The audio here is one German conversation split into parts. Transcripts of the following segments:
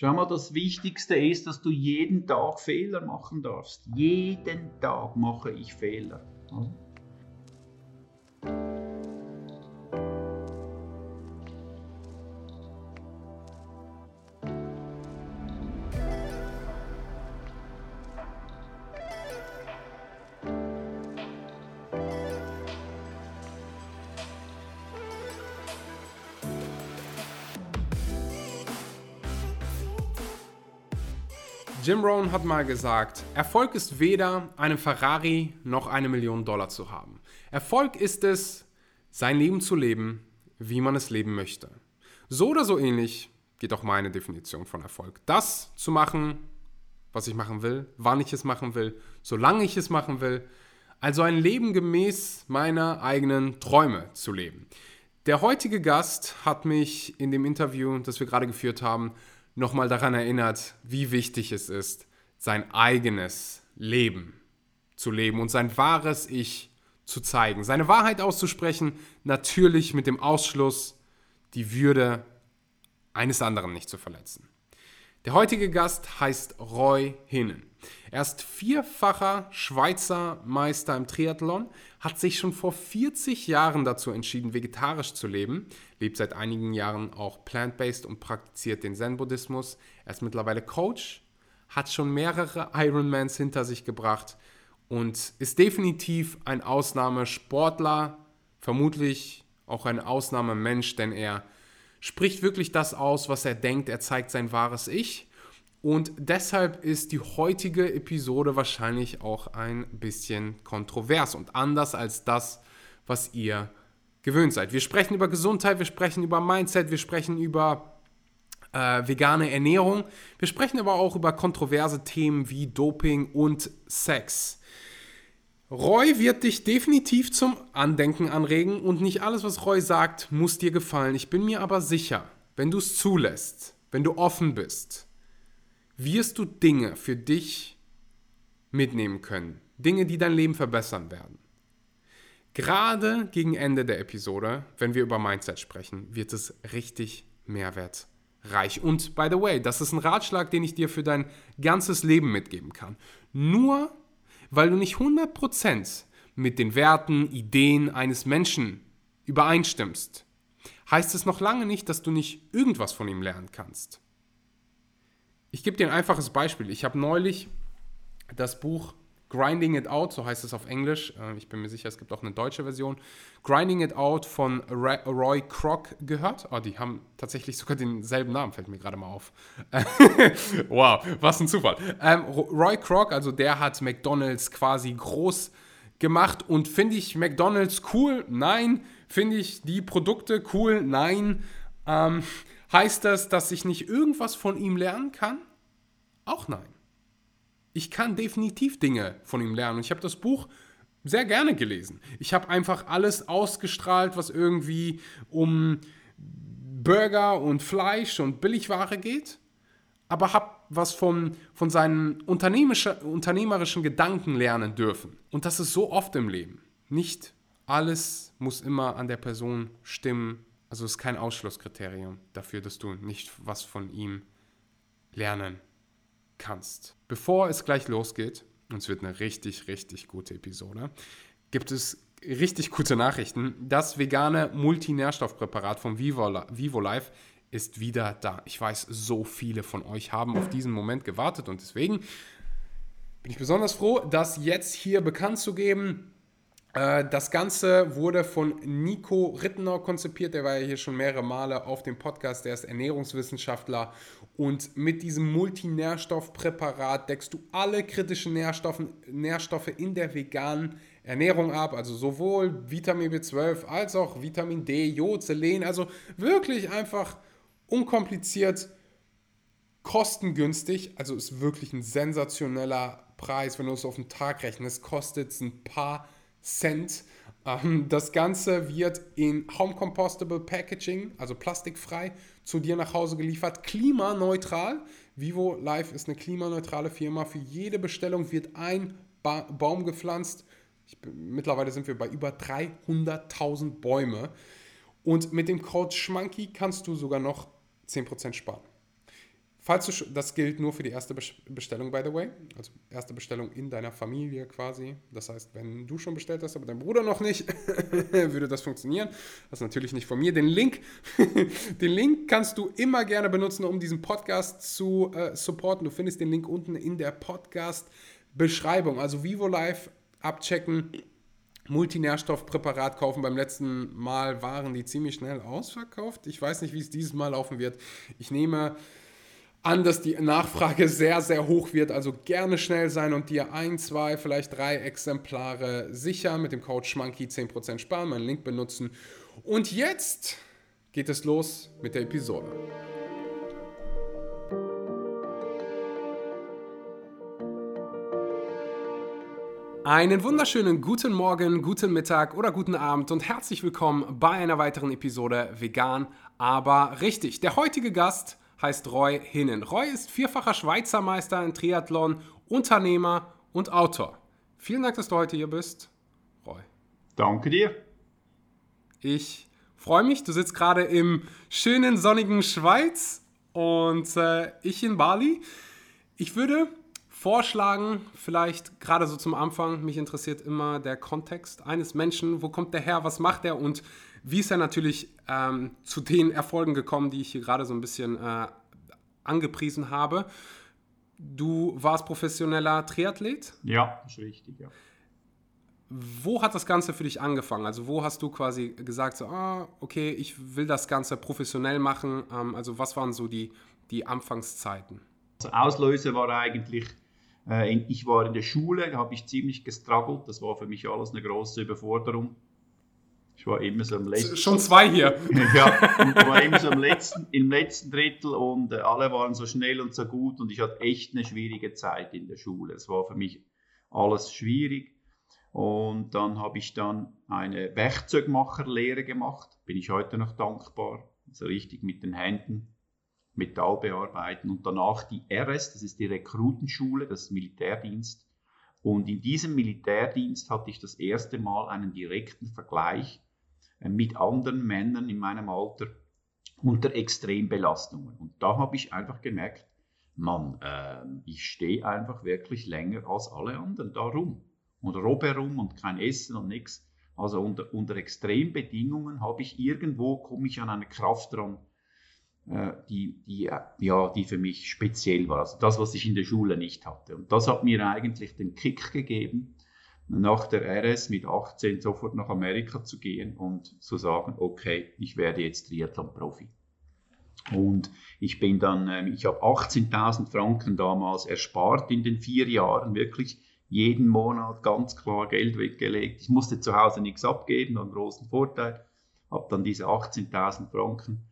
Schau mal, das Wichtigste ist, dass du jeden Tag Fehler machen darfst. Jeden Tag mache ich Fehler. Jim Rohn hat mal gesagt, Erfolg ist weder eine Ferrari noch eine Million Dollar zu haben. Erfolg ist es, sein Leben zu leben, wie man es leben möchte. So oder so ähnlich geht auch meine Definition von Erfolg. Das zu machen, was ich machen will, wann ich es machen will, solange ich es machen will. Also ein Leben gemäß meiner eigenen Träume zu leben. Der heutige Gast hat mich in dem Interview, das wir gerade geführt haben, nochmal daran erinnert, wie wichtig es ist, sein eigenes Leben zu leben und sein wahres Ich zu zeigen. Seine Wahrheit auszusprechen, natürlich mit dem Ausschluss, die Würde eines anderen nicht zu verletzen. Der heutige Gast heißt Roy Hinnen. Er ist vierfacher Schweizer Meister im Triathlon, hat sich schon vor 40 Jahren dazu entschieden, vegetarisch zu leben, lebt seit einigen Jahren auch plant-based und praktiziert den Zen-Buddhismus. Er ist mittlerweile Coach, hat schon mehrere Ironmans hinter sich gebracht und ist definitiv ein Ausnahmesportler, vermutlich auch ein Ausnahmemensch, denn er spricht wirklich das aus, was er denkt, er zeigt sein wahres Ich und deshalb ist die heutige Episode wahrscheinlich auch ein bisschen kontrovers und anders als das, was ihr gewöhnt seid. Wir sprechen über Gesundheit, wir sprechen über Mindset, wir sprechen über äh, vegane Ernährung, wir sprechen aber auch über kontroverse Themen wie Doping und Sex. Roy wird dich definitiv zum Andenken anregen und nicht alles, was Roy sagt, muss dir gefallen. Ich bin mir aber sicher, wenn du es zulässt, wenn du offen bist, wirst du Dinge für dich mitnehmen können. Dinge, die dein Leben verbessern werden. Gerade gegen Ende der Episode, wenn wir über Mindset sprechen, wird es richtig mehrwertreich. Und by the way, das ist ein Ratschlag, den ich dir für dein ganzes Leben mitgeben kann. Nur weil du nicht 100% mit den Werten, Ideen eines Menschen übereinstimmst, heißt es noch lange nicht, dass du nicht irgendwas von ihm lernen kannst. Ich gebe dir ein einfaches Beispiel. Ich habe neulich das Buch Grinding It Out, so heißt es auf Englisch. Äh, ich bin mir sicher, es gibt auch eine deutsche Version. Grinding It Out von Roy Kroc gehört. Oh, die haben tatsächlich sogar denselben Namen, fällt mir gerade mal auf. wow, was ein Zufall. Ähm, Roy Kroc, also der hat McDonald's quasi groß gemacht und finde ich McDonald's cool? Nein. Finde ich die Produkte cool? Nein. Ähm, Heißt das, dass ich nicht irgendwas von ihm lernen kann? Auch nein. Ich kann definitiv Dinge von ihm lernen. Und ich habe das Buch sehr gerne gelesen. Ich habe einfach alles ausgestrahlt, was irgendwie um Burger und Fleisch und Billigware geht, aber habe was von, von seinen unternehmerischen Gedanken lernen dürfen. Und das ist so oft im Leben. Nicht alles muss immer an der Person stimmen, also es ist kein Ausschlusskriterium dafür, dass du nicht was von ihm lernen kannst. Bevor es gleich losgeht, und es wird eine richtig, richtig gute Episode, gibt es richtig gute Nachrichten. Das vegane Multinährstoffpräparat von Vivo, Vivo Life ist wieder da. Ich weiß, so viele von euch haben auf diesen Moment gewartet und deswegen bin ich besonders froh, das jetzt hier bekannt zu geben. Äh, das Ganze wurde von Nico Rittenau konzipiert. Der war ja hier schon mehrere Male auf dem Podcast. Der ist Ernährungswissenschaftler. Und mit diesem Multinährstoffpräparat deckst du alle kritischen Nährstoffe, Nährstoffe in der veganen Ernährung ab. Also sowohl Vitamin B12 als auch Vitamin D, Jod, Selen. Also wirklich einfach unkompliziert, kostengünstig. Also ist wirklich ein sensationeller Preis, wenn du es auf den Tag rechnest. Kostet es ein paar Cent. Ähm, das Ganze wird in Home Compostable Packaging, also plastikfrei, zu dir nach Hause geliefert, klimaneutral. Vivo Life ist eine klimaneutrale Firma. Für jede Bestellung wird ein ba Baum gepflanzt. Bin, mittlerweile sind wir bei über 300.000 Bäume. Und mit dem Code Schmanky kannst du sogar noch 10% sparen. Falls du, das gilt nur für die erste Bestellung, by the way. Also erste Bestellung in deiner Familie quasi. Das heißt, wenn du schon bestellt hast, aber dein Bruder noch nicht, würde das funktionieren. Das ist natürlich nicht von mir. Den Link, den Link kannst du immer gerne benutzen, um diesen Podcast zu äh, supporten. Du findest den Link unten in der Podcast-Beschreibung. Also Vivo Live abchecken Multinährstoffpräparat kaufen. Beim letzten Mal waren die ziemlich schnell ausverkauft. Ich weiß nicht, wie es dieses Mal laufen wird. Ich nehme an, dass die Nachfrage sehr, sehr hoch wird. Also gerne schnell sein und dir ein, zwei, vielleicht drei Exemplare sichern. Mit dem Code Schmanky 10% sparen, meinen Link benutzen. Und jetzt geht es los mit der Episode. Einen wunderschönen guten Morgen, guten Mittag oder guten Abend und herzlich willkommen bei einer weiteren Episode Vegan, aber richtig. Der heutige Gast heißt Roy Hinnen. Roy ist vierfacher Schweizer Meister in Triathlon, Unternehmer und Autor. Vielen Dank, dass du heute hier bist, Roy. Danke dir. Ich freue mich. Du sitzt gerade im schönen sonnigen Schweiz und äh, ich in Bali. Ich würde vorschlagen, vielleicht gerade so zum Anfang, mich interessiert immer der Kontext eines Menschen, wo kommt der her, was macht er und wie ist er natürlich ähm, zu den Erfolgen gekommen, die ich hier gerade so ein bisschen äh, angepriesen habe. Du warst professioneller Triathlet? Ja, ist richtig, ja. Wo hat das Ganze für dich angefangen? Also wo hast du quasi gesagt, so, ah, okay, ich will das Ganze professionell machen? Ähm, also was waren so die, die Anfangszeiten? Also Auslöser war eigentlich äh, ich war in der Schule, da habe ich ziemlich gestruggelt. Das war für mich alles eine große Überforderung. Ich war immer so im letzten. Schon zwei hier. ja, ich war immer so im letzten, im letzten Drittel und äh, alle waren so schnell und so gut und ich hatte echt eine schwierige Zeit in der Schule. Es war für mich alles schwierig. Und dann habe ich dann eine Werkzeugmacherlehre gemacht. Bin ich heute noch dankbar. So richtig mit den Händen. Metall bearbeiten und danach die RS, das ist die Rekrutenschule, das Militärdienst. Und in diesem Militärdienst hatte ich das erste Mal einen direkten Vergleich mit anderen Männern in meinem Alter unter Extrembelastungen. Und da habe ich einfach gemerkt, Mann, äh, ich stehe einfach wirklich länger als alle anderen darum. Und robbe rum und kein Essen und nichts. Also unter, unter Extrembedingungen habe ich irgendwo, komme ich an eine Kraft dran, äh, die, die, ja, die für mich speziell war. Also das, was ich in der Schule nicht hatte. Und das hat mir eigentlich den Kick gegeben, nach der RS mit 18 sofort nach Amerika zu gehen und zu sagen, okay, ich werde jetzt Triathlon-Profi. Und ich bin dann, ähm, ich habe 18.000 Franken damals erspart in den vier Jahren, wirklich jeden Monat ganz klar Geld weggelegt. Ich musste zu Hause nichts abgeben, einen großen Vorteil. Habe dann diese 18.000 Franken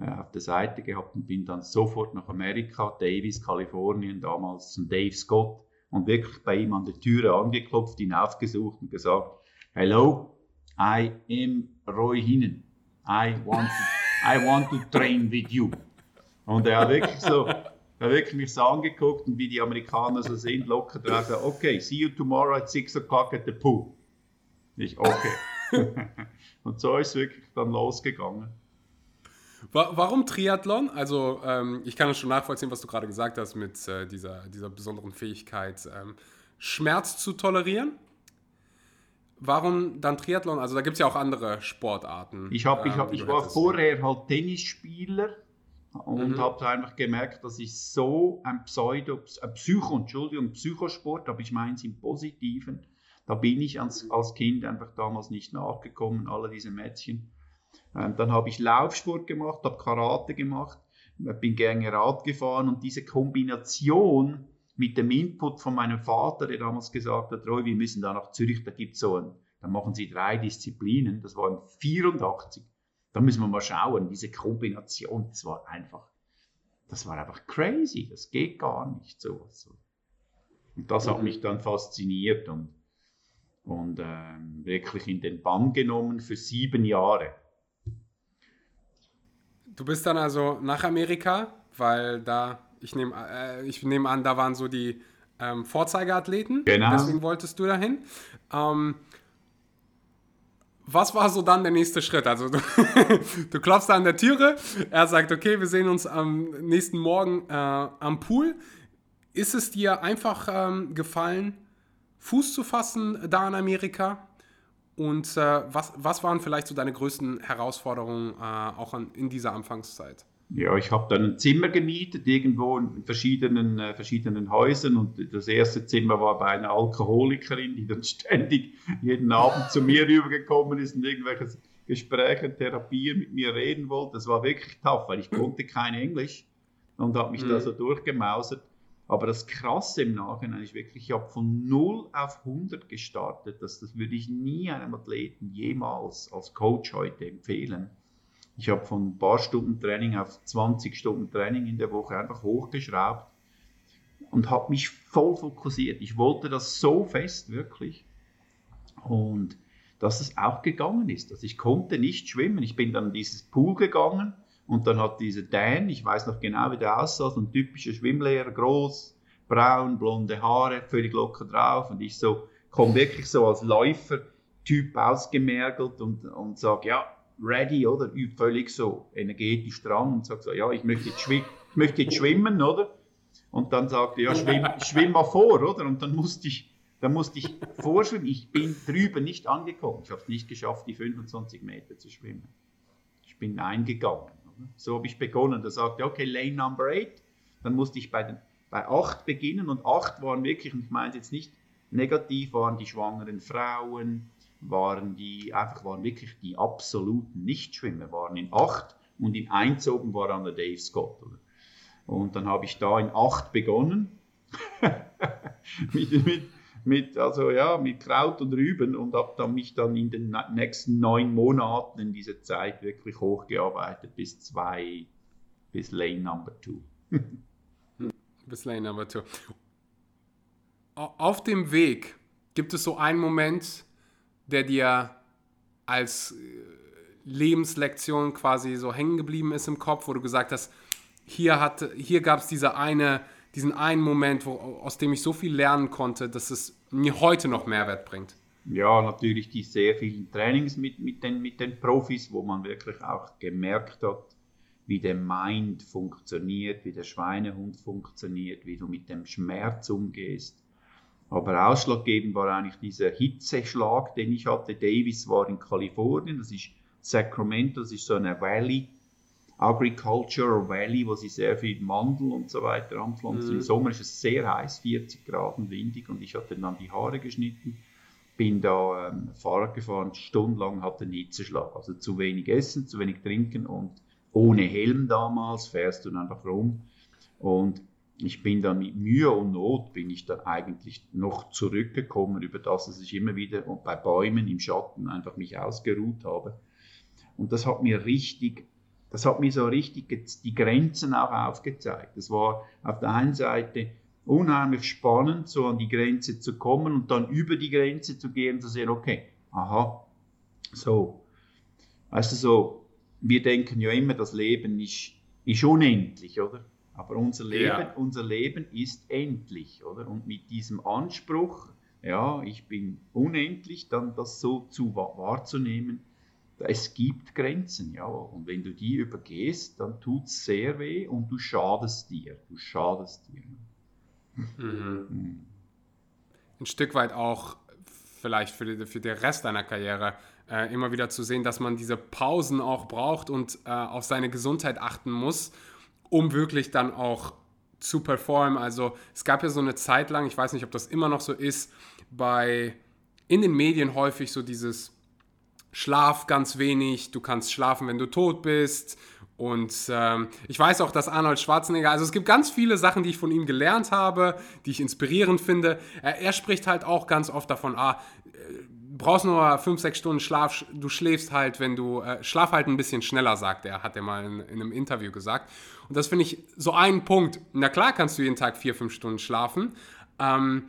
äh, auf der Seite gehabt und bin dann sofort nach Amerika, Davis, Kalifornien, damals zum Dave Scott und wirklich bei ihm an der Türe angeklopft, ihn aufgesucht und gesagt, Hello, I am Roy Hinnen. I want to, I want to train with you. Und er hat wirklich so, er hat wirklich mich so angeguckt und wie die Amerikaner so sind, locker drauf, okay, see you tomorrow at 6 o'clock at the pool. Ich, okay. und so ist es wirklich dann losgegangen. Warum Triathlon? Also ähm, ich kann es schon nachvollziehen, was du gerade gesagt hast mit äh, dieser, dieser besonderen Fähigkeit, ähm, Schmerz zu tolerieren. Warum dann Triathlon? Also da gibt es ja auch andere Sportarten. Ich, hab, ich, hab, ähm, ich war vorher halt Tennisspieler und mhm. habe einfach gemerkt, dass ich so ein Pseudo, ein Psycho, Entschuldigung, Psychosport, aber ich meine es im Positiven, da bin ich als, als Kind einfach damals nicht nachgekommen, alle diese Mädchen. Ähm, dann habe ich Laufsport gemacht, habe Karate gemacht, bin gerne Rad gefahren und diese Kombination mit dem Input von meinem Vater, der damals gesagt hat, Roy, wir müssen da nach Zürich, da gibt es so ein, da machen sie drei Disziplinen, das waren 84. Da müssen wir mal schauen, diese Kombination, das war einfach, das war einfach crazy, das geht gar nicht so. Und das hat mhm. mich dann fasziniert und, und ähm, wirklich in den Bann genommen für sieben Jahre. Du bist dann also nach Amerika, weil da, ich nehme äh, ich nehm an, da waren so die ähm, Vorzeigeathleten. Genau. Deswegen wolltest du dahin. Ähm, was war so dann der nächste Schritt? Also du, du klopfst an der Türe, er sagt, okay, wir sehen uns am nächsten Morgen äh, am Pool. Ist es dir einfach ähm, gefallen, Fuß zu fassen da in Amerika? Und äh, was, was waren vielleicht so deine größten Herausforderungen äh, auch an, in dieser Anfangszeit? Ja, ich habe dann ein Zimmer gemietet, irgendwo in verschiedenen, äh, verschiedenen Häusern. Und das erste Zimmer war bei einer Alkoholikerin, die dann ständig jeden Abend zu mir rübergekommen ist und irgendwelche Gespräche, Therapien mit mir reden wollte. Das war wirklich tough, weil ich konnte kein Englisch und habe mich mhm. da so durchgemausert. Aber das Krasse im Nachhinein ist wirklich, ich habe von 0 auf 100 gestartet. Das, das würde ich nie einem Athleten jemals als Coach heute empfehlen ich habe von ein paar Stunden Training auf 20 Stunden Training in der Woche einfach hochgeschraubt und habe mich voll fokussiert. Ich wollte das so fest, wirklich. Und dass es auch gegangen ist. Also ich konnte nicht schwimmen. Ich bin dann in dieses Pool gegangen und dann hat dieser Dan, ich weiß noch genau, wie der aussah, so ein typischer Schwimmlehrer, groß, braun, blonde Haare, völlig locker drauf. Und ich so, komme wirklich so als Läufer-Typ ausgemergelt und, und sage, ja, ready, oder? Völlig so energetisch dran und sagt so, ja, ich möchte jetzt, schwim ich möchte jetzt schwimmen, oder? Und dann sagt er, ja, schwimm, schwimm mal vor, oder? Und dann musste ich, dann musste ich vorschwimmen. Ich bin drüben nicht angekommen. Ich habe es nicht geschafft, die 25 Meter zu schwimmen. Ich bin eingegangen. Oder? So habe ich begonnen. Da sagte er, okay, Lane Number 8. Dann musste ich bei, den, bei 8 beginnen und 8 waren wirklich, und ich meine jetzt nicht negativ, waren die schwangeren Frauen, waren die, einfach waren wirklich die absoluten Nichtschwimmer, waren in acht und in eins oben war dann der Dave Scott. Oder? Und dann habe ich da in acht begonnen, mit, mit, mit, also ja, mit Kraut und Rüben und habe dann mich dann in den nächsten neun Monaten in dieser Zeit wirklich hochgearbeitet bis zwei, bis Lane Number Two. bis Lane Number Two. Auf dem Weg gibt es so einen Moment, der dir als äh, Lebenslektion quasi so hängen geblieben ist im Kopf, wo du gesagt hast, hier, hier gab es diese eine, diesen einen Moment, wo, aus dem ich so viel lernen konnte, dass es mir heute noch Mehrwert bringt? Ja, natürlich die sehr vielen Trainings mit, mit, den, mit den Profis, wo man wirklich auch gemerkt hat, wie der Mind funktioniert, wie der Schweinehund funktioniert, wie du mit dem Schmerz umgehst, aber ausschlaggebend war eigentlich dieser Hitzeschlag, den ich hatte. Davis war in Kalifornien, das ist Sacramento, das ist so eine Valley, Agriculture Valley, wo sie sehr viel Mandel und so weiter anpflanzen. Mhm. Im Sommer ist es sehr heiß, 40 Grad und windig und ich hatte dann die Haare geschnitten, bin da ähm, Fahrrad gefahren, stundenlang hatte Hitzeschlag. Also zu wenig essen, zu wenig trinken und ohne Helm damals fährst du dann einfach rum. Und ich bin dann mit Mühe und Not bin ich dann eigentlich noch zurückgekommen über das, dass ich immer wieder bei Bäumen im Schatten einfach mich ausgeruht habe. Und das hat mir richtig, das hat mir so richtig die Grenzen auch aufgezeigt. Das war auf der einen Seite unheimlich spannend, so an die Grenze zu kommen und dann über die Grenze zu gehen und zu sehen, okay, aha, so. Weißt du, so, wir denken ja immer, das Leben ist, ist unendlich, oder? Aber unser Leben, ja. unser Leben ist endlich, oder? Und mit diesem Anspruch, ja, ich bin unendlich, dann das so zu wahrzunehmen, es gibt Grenzen, ja. Und wenn du die übergehst, dann tut es sehr weh und du schadest dir. Du schadest dir. Mhm. Mhm. Ein Stück weit auch vielleicht für, die, für den Rest deiner Karriere äh, immer wieder zu sehen, dass man diese Pausen auch braucht und äh, auf seine Gesundheit achten muss um wirklich dann auch zu performen. Also es gab ja so eine Zeit lang, ich weiß nicht, ob das immer noch so ist, bei in den Medien häufig so dieses Schlaf ganz wenig, du kannst schlafen, wenn du tot bist. Und ähm, ich weiß auch, dass Arnold Schwarzenegger, also es gibt ganz viele Sachen, die ich von ihm gelernt habe, die ich inspirierend finde. Er, er spricht halt auch ganz oft davon, ah, brauchst nur 5, 6 Stunden Schlaf, du schläfst halt, wenn du, äh, schlaf halt ein bisschen schneller, sagt er, hat er mal in, in einem Interview gesagt. Und das finde ich so ein Punkt. Na klar kannst du jeden Tag 4, 5 Stunden schlafen, ähm,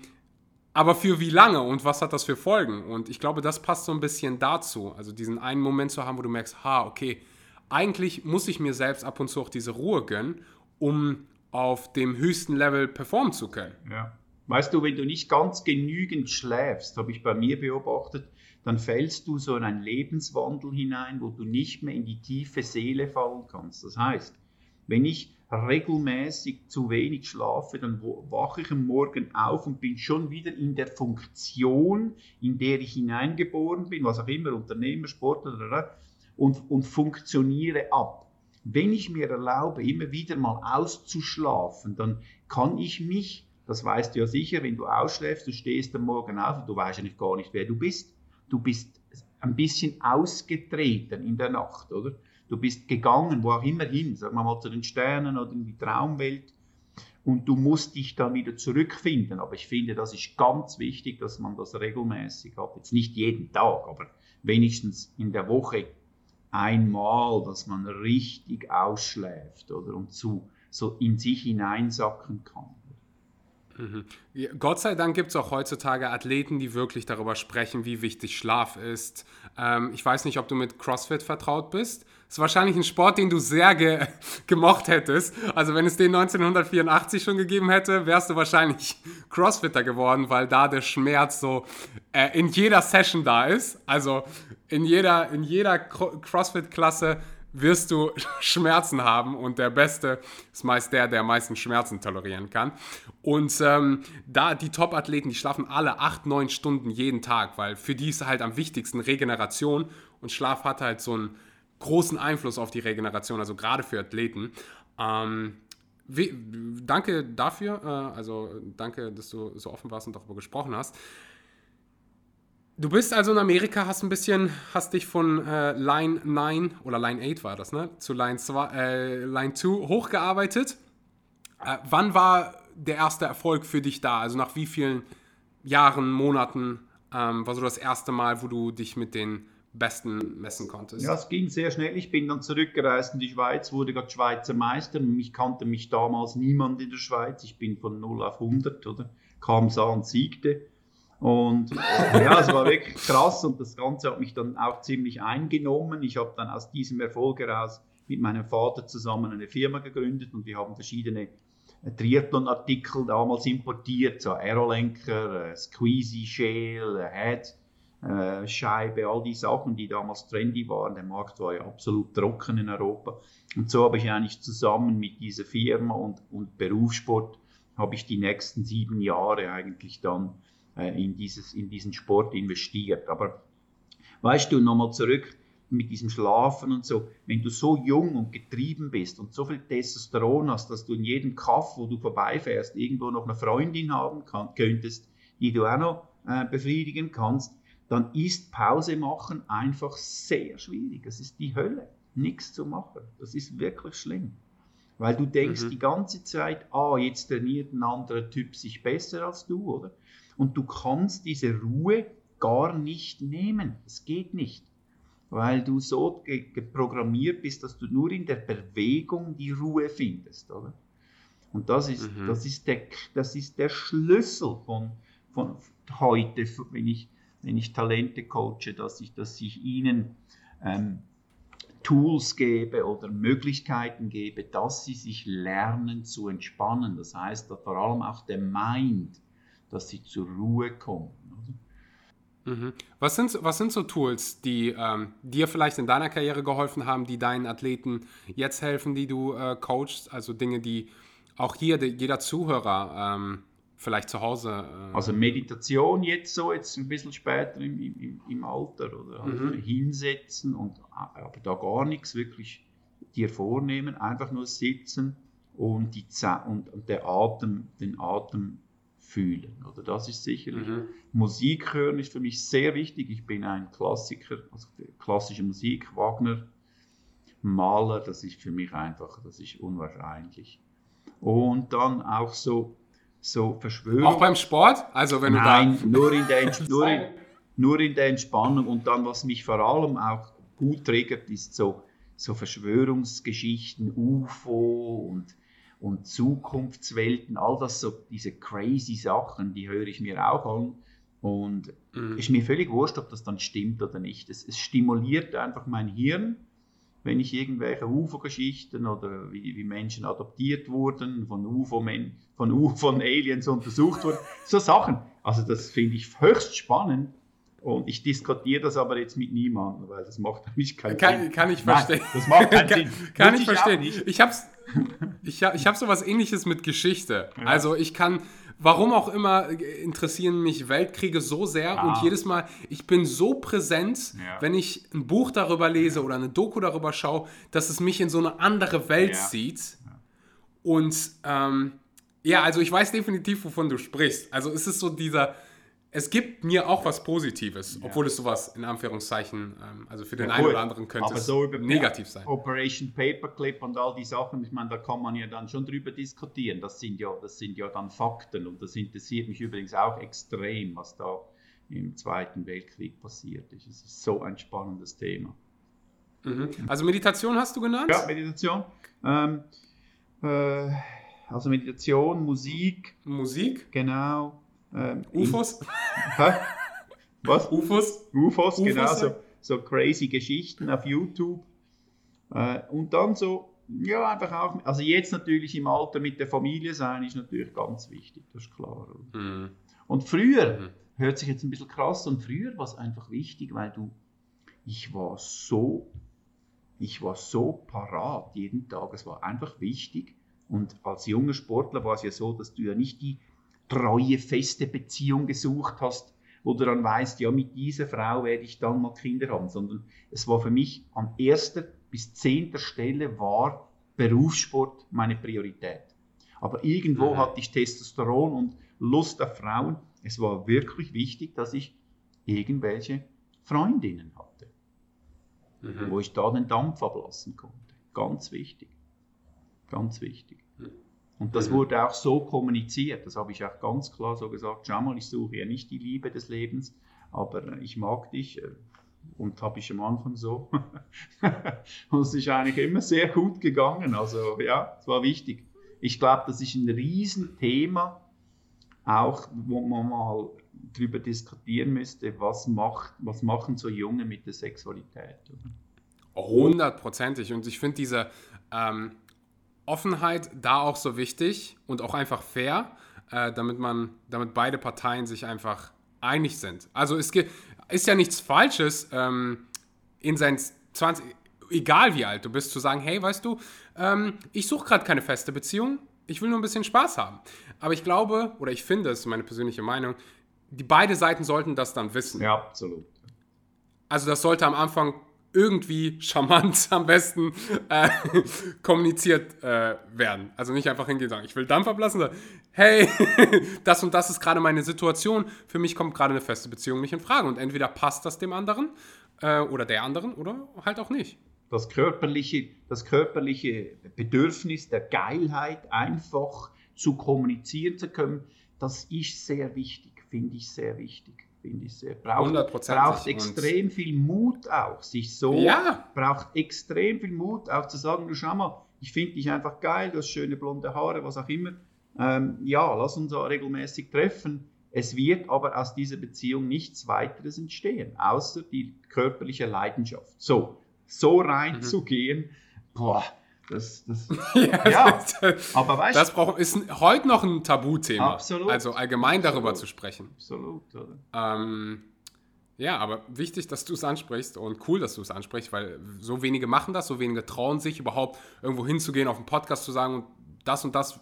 aber für wie lange und was hat das für Folgen? Und ich glaube, das passt so ein bisschen dazu. Also diesen einen Moment zu haben, wo du merkst, ha, okay, eigentlich muss ich mir selbst ab und zu auch diese Ruhe gönnen, um auf dem höchsten Level performen zu können. Ja. Weißt du, wenn du nicht ganz genügend schläfst, habe ich bei mir beobachtet, dann fällst du so in einen Lebenswandel hinein, wo du nicht mehr in die tiefe Seele fallen kannst. Das heißt, wenn ich regelmäßig zu wenig schlafe, dann wache ich am Morgen auf und bin schon wieder in der Funktion, in der ich hineingeboren bin, was auch immer, Unternehmer, Sportler, und, und funktioniere ab. Wenn ich mir erlaube, immer wieder mal auszuschlafen, dann kann ich mich, das weißt du ja sicher, wenn du ausschläfst, du stehst am Morgen auf und du weißt ja gar nicht, wer du bist. Du bist ein bisschen ausgetreten in der Nacht, oder? Du bist gegangen, wo auch immer hin, sagen wir mal zu den Sternen oder in die Traumwelt. Und du musst dich dann wieder zurückfinden. Aber ich finde, das ist ganz wichtig, dass man das regelmäßig hat. Jetzt nicht jeden Tag, aber wenigstens in der Woche einmal, dass man richtig ausschläft oder und zu, so in sich hineinsacken kann. Mhm. Gott sei Dank gibt es auch heutzutage Athleten, die wirklich darüber sprechen, wie wichtig Schlaf ist. Ähm, ich weiß nicht, ob du mit CrossFit vertraut bist. Ist wahrscheinlich ein Sport, den du sehr ge gemocht hättest. Also wenn es den 1984 schon gegeben hätte, wärst du wahrscheinlich Crossfitter geworden, weil da der Schmerz so äh, in jeder Session da ist. Also in jeder, in jeder Crossfit-Klasse wirst du Schmerzen haben und der Beste ist meist der, der am meisten Schmerzen tolerieren kann. Und ähm, da die Top-Athleten, die schlafen alle 8, 9 Stunden jeden Tag, weil für die ist halt am wichtigsten Regeneration und Schlaf hat halt so einen großen Einfluss auf die Regeneration, also gerade für Athleten. Ähm, wie, danke dafür, äh, also danke, dass du so offen warst und darüber gesprochen hast. Du bist also in Amerika, hast ein bisschen, hast dich von äh, Line 9 oder Line 8 war das, ne? Zu Line 2, äh, Line 2 hochgearbeitet. Äh, wann war der erste Erfolg für dich da? Also nach wie vielen Jahren, Monaten ähm, war so das erste Mal, wo du dich mit den Besten messen konntest? Ja, es ging sehr schnell. Ich bin dann zurückgereist in die Schweiz, wurde gerade Schweizer Meister. Ich kannte mich damals niemand in der Schweiz. Ich bin von 0 auf 100, oder? Kam, sah und siegte. Und ja, es war wirklich krass und das Ganze hat mich dann auch ziemlich eingenommen. Ich habe dann aus diesem Erfolg heraus mit meinem Vater zusammen eine Firma gegründet und wir haben verschiedene äh, Triathlon-Artikel damals importiert, so Aerolenker, äh, Squeezy äh, Head, äh, Scheibe, all die Sachen, die damals trendy waren. Der Markt war ja absolut trocken in Europa. Und so habe ich eigentlich zusammen mit dieser Firma und, und Berufssport habe ich die nächsten sieben Jahre eigentlich dann äh, in, dieses, in diesen Sport investiert. Aber weißt du, nochmal zurück mit diesem Schlafen und so, wenn du so jung und getrieben bist und so viel Testosteron hast, dass du in jedem Kaff, wo du vorbeifährst, irgendwo noch eine Freundin haben kann, könntest, die du auch noch äh, befriedigen kannst, dann ist Pause machen einfach sehr schwierig. Es ist die Hölle, nichts zu machen. Das ist wirklich schlimm. Weil du denkst mhm. die ganze Zeit, ah, jetzt trainiert ein anderer Typ sich besser als du, oder? und du kannst diese Ruhe gar nicht nehmen. Es geht nicht, weil du so geprogrammiert bist, dass du nur in der Bewegung die Ruhe findest, oder? Und das ist, mhm. das ist, der, das ist der Schlüssel von, von heute, wenn ich, wenn ich Talente coache, dass ich, dass ich ihnen ähm, Tools gebe oder Möglichkeiten gebe, dass sie sich lernen zu entspannen. Das heißt, vor allem auch der Mind dass sie zur Ruhe kommen. Mhm. Was, sind, was sind so Tools, die ähm, dir vielleicht in deiner Karriere geholfen haben, die deinen Athleten jetzt helfen, die du äh, coachst? Also Dinge, die auch hier die, jeder Zuhörer ähm, vielleicht zu Hause. Äh also Meditation jetzt so, jetzt ein bisschen später im, im, im Alter oder also mhm. hinsetzen und aber da gar nichts wirklich dir vornehmen, einfach nur sitzen und, die, und, und der Atem, den Atem fühlen. Oder das ist sicherlich. Mhm. Musik hören ist für mich sehr wichtig. Ich bin ein Klassiker, also klassische Musik, Wagner, Maler, das ist für mich einfach, das ist unwahrscheinlich. Und dann auch so, so Verschwörung. Auch beim Sport? Also wenn Nein, du da nur in, der, nur, in, nur in der Entspannung. Und dann, was mich vor allem auch gut triggert, ist so, so Verschwörungsgeschichten, UFO und und Zukunftswelten, all das so, diese crazy Sachen, die höre ich mir auch an. Und mhm. ist mir völlig wurscht, ob das dann stimmt oder nicht. Es, es stimuliert einfach mein Hirn, wenn ich irgendwelche UFO-Geschichten oder wie, wie, Menschen adoptiert wurden, von UFO, von, von Aliens untersucht wurden, so Sachen. Also das finde ich höchst spannend Und ich diskutiere das aber jetzt mit niemandem, weil das macht nämlich keinen kann, Sinn. Kann ich verstehen. Nein, das macht keinen Sinn. kann, ich auch verstehen. Ich habe ich hab, ich hab sowas ähnliches mit Geschichte. Also ich kann, warum auch immer, interessieren mich Weltkriege so sehr Ah. und jedes Mal, ich bin so präsent, Ja. wenn ich ein Buch darüber lese oder eine Doku darüber schaue, dass es mich in so eine andere Welt Ja. zieht. Und ähm, ja, also ich weiß definitiv, wovon du sprichst. Also es ist so dieser, es gibt mir auch was Positives, obwohl es sowas in Anführungszeichen, ähm, also für den einen Gut, oder anderen könnte aber es so über negativ sein. Operation Paperclip und all die Sachen, ich meine, da kann man ja dann schon drüber diskutieren. Das sind ja, das sind ja dann Fakten und das interessiert mich übrigens auch extrem, was da im Zweiten Weltkrieg passiert ist. Es ist so ein spannendes Thema. Mhm. Also Meditation hast du genannt? Ja, Meditation. Ähm, äh, also Meditation, Musik, Musik? genau. Ähm, UFOs? Hä? Was? UFOs? UFOs, UFOs, genau, so, so crazy Geschichten auf YouTube. Äh, und dann so, ja, einfach auch, also jetzt natürlich im Alter mit der Familie sein, ist natürlich ganz wichtig, das ist klar. Mhm. Und früher, Mhm. hört sich jetzt ein bisschen krass an, früher war es einfach wichtig, weil du, ich war so, ich war so parat jeden Tag, es war einfach wichtig. Und als junger Sportler war es ja so, dass du ja nicht die treue, feste Beziehung gesucht hast, wo du dann weißt, ja, mit dieser Frau werde ich dann mal Kinder haben, sondern es war für mich an erster bis zehnter Stelle war Berufssport meine Priorität. Aber irgendwo Mhm. hatte ich Testosteron und Lust auf Frauen. Es war wirklich wichtig, dass ich irgendwelche Freundinnen hatte, Mhm. wo ich da den Dampf ablassen konnte. Ganz wichtig. Ganz wichtig. Und das Mhm. wurde auch so kommuniziert. Das habe ich auch ganz klar so gesagt. Schau mal, ich suche ja nicht die Liebe des Lebens, aber äh, ich mag dich. äh, Und habe ich am Anfang so. und es ist eigentlich immer sehr gut gegangen. Also ja, es war wichtig. Ich glaube, das ist ein Riesenthema, auch wo man mal drüber diskutieren müsste, was, macht, was machen so Junge mit der Sexualität. Hundertprozentig. Und ich finde diese ähm, Offenheit da auch so wichtig und auch einfach fair, äh, damit man, damit beide Parteien sich einfach einig sind. Also es ist ja nichts Falsches, ähm, in seinen 20, egal wie alt du bist, zu sagen, hey, weißt du, ähm, ich suche gerade keine feste Beziehung, ich will nur ein bisschen Spaß haben. Aber ich glaube, oder ich finde, es ist meine persönliche Meinung, die beide Seiten sollten das dann wissen. Ja, absolut. Also das sollte am Anfang irgendwie charmant am besten äh, kommuniziert äh, werden. Also nicht einfach hingehen und sagen, ich will Dampf ablassen, sondern hey, das und das ist gerade meine Situation, für mich kommt gerade eine feste Beziehung nicht in Frage. Und entweder passt das dem anderen äh, oder der anderen oder halt auch nicht. das körperliche, das körperliche Bedürfnis der Geilheit einfach zu kommunizieren zu können, das ist sehr wichtig, finde ich sehr wichtig. Finde ich sehr. Braucht, braucht extrem viel Mut auch, sich so, Ja. braucht extrem viel Mut auch zu sagen, du schau mal, ich finde dich einfach geil, du hast schöne blonde Haare, was auch immer. Ähm, ja, lass uns da regelmäßig treffen. Es wird aber aus dieser Beziehung nichts weiteres entstehen, außer die körperliche Leidenschaft. So, so reinzugehen, boah, das, das, Ja, das, aber weißt das braucht, ist heute noch ein Tabuthema. Absolut. Also allgemein darüber Absolut. zu sprechen. absolut? Ähm, ja, aber wichtig, dass du es ansprichst und cool, dass du es ansprichst, weil so wenige machen das, so wenige trauen sich überhaupt irgendwo hinzugehen, auf einen Podcast zu sagen, und das und das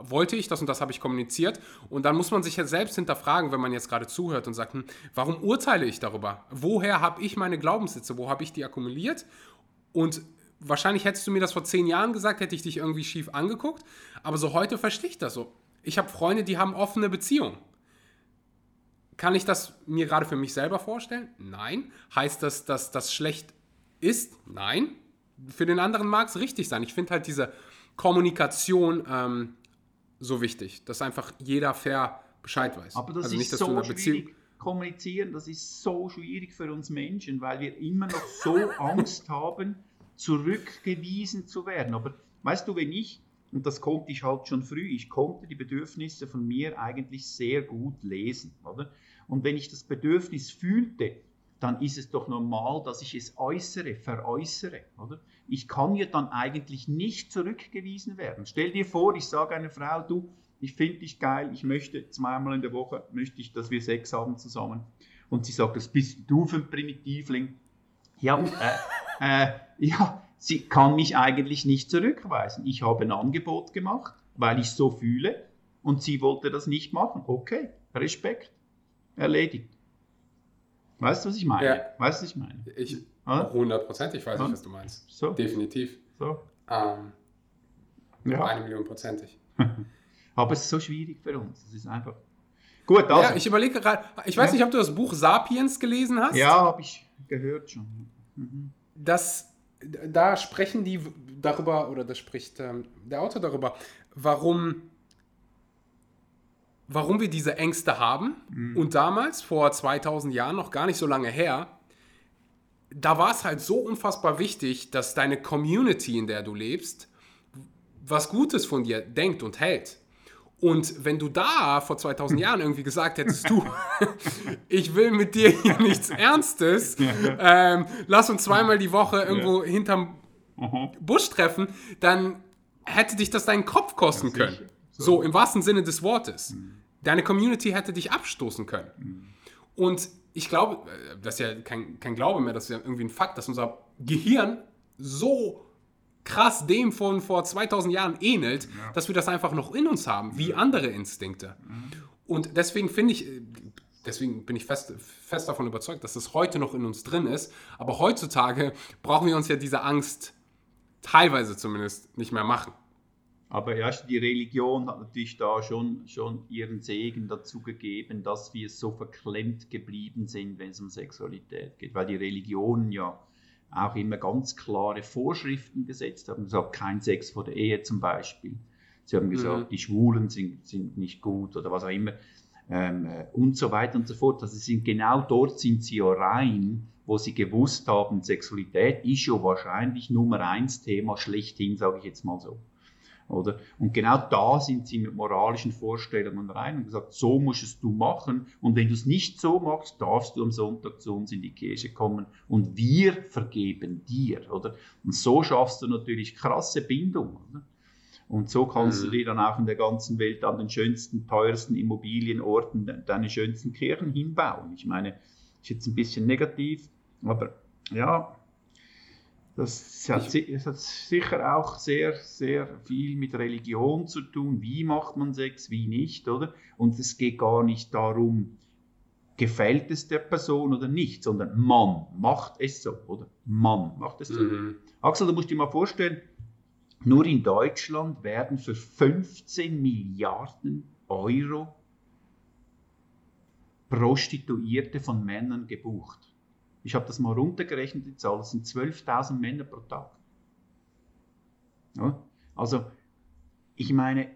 wollte ich, das und das habe ich kommuniziert. Und dann muss man sich ja selbst hinterfragen, wenn man jetzt gerade zuhört und sagt, hm, warum urteile ich darüber? Woher habe ich meine Glaubenssitze? Wo habe ich die akkumuliert? Und wahrscheinlich hättest du mir das vor zehn Jahren gesagt, hätte ich dich irgendwie schief angeguckt. Aber so heute verstehe ich das so. Ich habe Freunde, die haben offene Beziehungen. Kann ich das mir gerade für mich selber vorstellen? Nein. Heißt das, dass das schlecht ist? Nein. Für den anderen mag es richtig sein. Ich finde halt diese Kommunikation ähm, so wichtig, dass einfach jeder fair Bescheid weiß. Aber das also ist nicht, dass so schwierig. Kommunizieren, das ist so schwierig für uns Menschen, weil wir immer noch so Angst haben, zurückgewiesen zu werden. Aber weißt du, wenn ich, und das konnte ich halt schon früh, ich konnte die Bedürfnisse von mir eigentlich sehr gut lesen. Oder? Und wenn ich das Bedürfnis fühlte, dann ist es doch normal, dass ich es äußere, veräußere. Oder? Ich kann ja dann eigentlich nicht zurückgewiesen werden. Stell dir vor, ich sage einer Frau, du, ich finde dich geil, ich möchte zweimal in der Woche, möchte ich, dass wir Sex haben zusammen. Und sie sagt, das bist du für ein Primitivling. Ja, äh, äh, ja, sie kann mich eigentlich nicht zurückweisen. Ich habe ein Angebot gemacht, weil ich so fühle und sie wollte das nicht machen. Okay, Respekt, erledigt. Weißt du, was ich meine? Ja. Weißt du, was ich meine? Ich, hundertprozentig weiß Ja. ich, was du meinst. So, Definitiv. so. Ähm, Ja. Eine Million prozentig. Aber es ist so schwierig für uns. Es ist einfach. Gut, also. Ja, ich überlege gerade, ich weiß nicht, ob du das Buch Sapiens gelesen hast. ja habe ich gehört schon. Mhm. das, da sprechen die darüber, oder da spricht ähm, der Autor darüber, warum, warum wir diese Ängste haben. Und damals, vor 2000 Jahren, noch gar nicht so lange her, da war es halt so unfassbar wichtig, dass deine Community, in der du lebst, was Gutes von dir denkt und hält. Und wenn du da vor 2000 Jahren irgendwie gesagt hättest, du, ich will mit dir hier nichts Ernstes, ähm, lass uns zweimal die Woche irgendwo hinterm Mhm. Busch treffen, dann hätte dich das deinen Kopf kosten können. So. im wahrsten Sinne des Wortes. Deine Community hätte dich abstoßen können. Und ich glaube, äh, das ist ja kein, kein Glaube mehr, das ist ja irgendwie ein Fakt, dass unser Gehirn so krass dem von vor 2000 Jahren ähnelt, dass wir das einfach noch in uns haben, wie andere Instinkte. Und deswegen finde ich, äh, deswegen bin ich fest, fest davon überzeugt, dass das heute noch in uns drin ist. Aber heutzutage brauchen wir uns ja diese Angst teilweise zumindest nicht mehr machen. Aber ja, die Religion hat natürlich da schon, schon ihren Segen dazu gegeben, dass wir so verklemmt geblieben sind, wenn es um Sexualität geht. Weil die Religionen ja auch immer ganz klare Vorschriften gesetzt haben. gesagt, kein Sex vor der Ehe zum Beispiel. Sie haben gesagt, Mhm. die Schwulen sind, sind nicht gut oder was auch immer. Ähm, äh, und so weiter und so fort. Also sind genau dort sind sie ja rein, wo sie gewusst haben, Sexualität ist ja wahrscheinlich Nummer eins Thema schlechthin, sage ich jetzt mal so. Oder? Und genau da sind sie mit moralischen Vorstellungen rein und gesagt, so musst es du machen. Und wenn du es nicht so machst, darfst du am Sonntag zu uns in die Kirche kommen und wir vergeben dir. Oder? Und so schaffst du natürlich krasse Bindung. Oder? Und so kannst Mhm. du dir dann auch in der ganzen Welt an den schönsten, teuersten Immobilienorten de- deine schönsten Kirchen hinbauen. Ich meine, ist jetzt ein bisschen negativ, aber ja, das hat, es hat sicher auch sehr, sehr viel mit Religion zu tun. Wie macht man Sex, wie nicht, oder? Und es geht gar nicht darum, gefällt es der Person oder nicht, sondern man macht es so, oder? Man macht es so. Mhm. Axel, du musst dir mal vorstellen, nur in Deutschland werden für 15 Milliarden Euro Prostituierte von Männern gebucht. Ich habe das mal runtergerechnet, die Zahl, das sind 12.000 Männer pro Tag. Ja? Also, ich meine,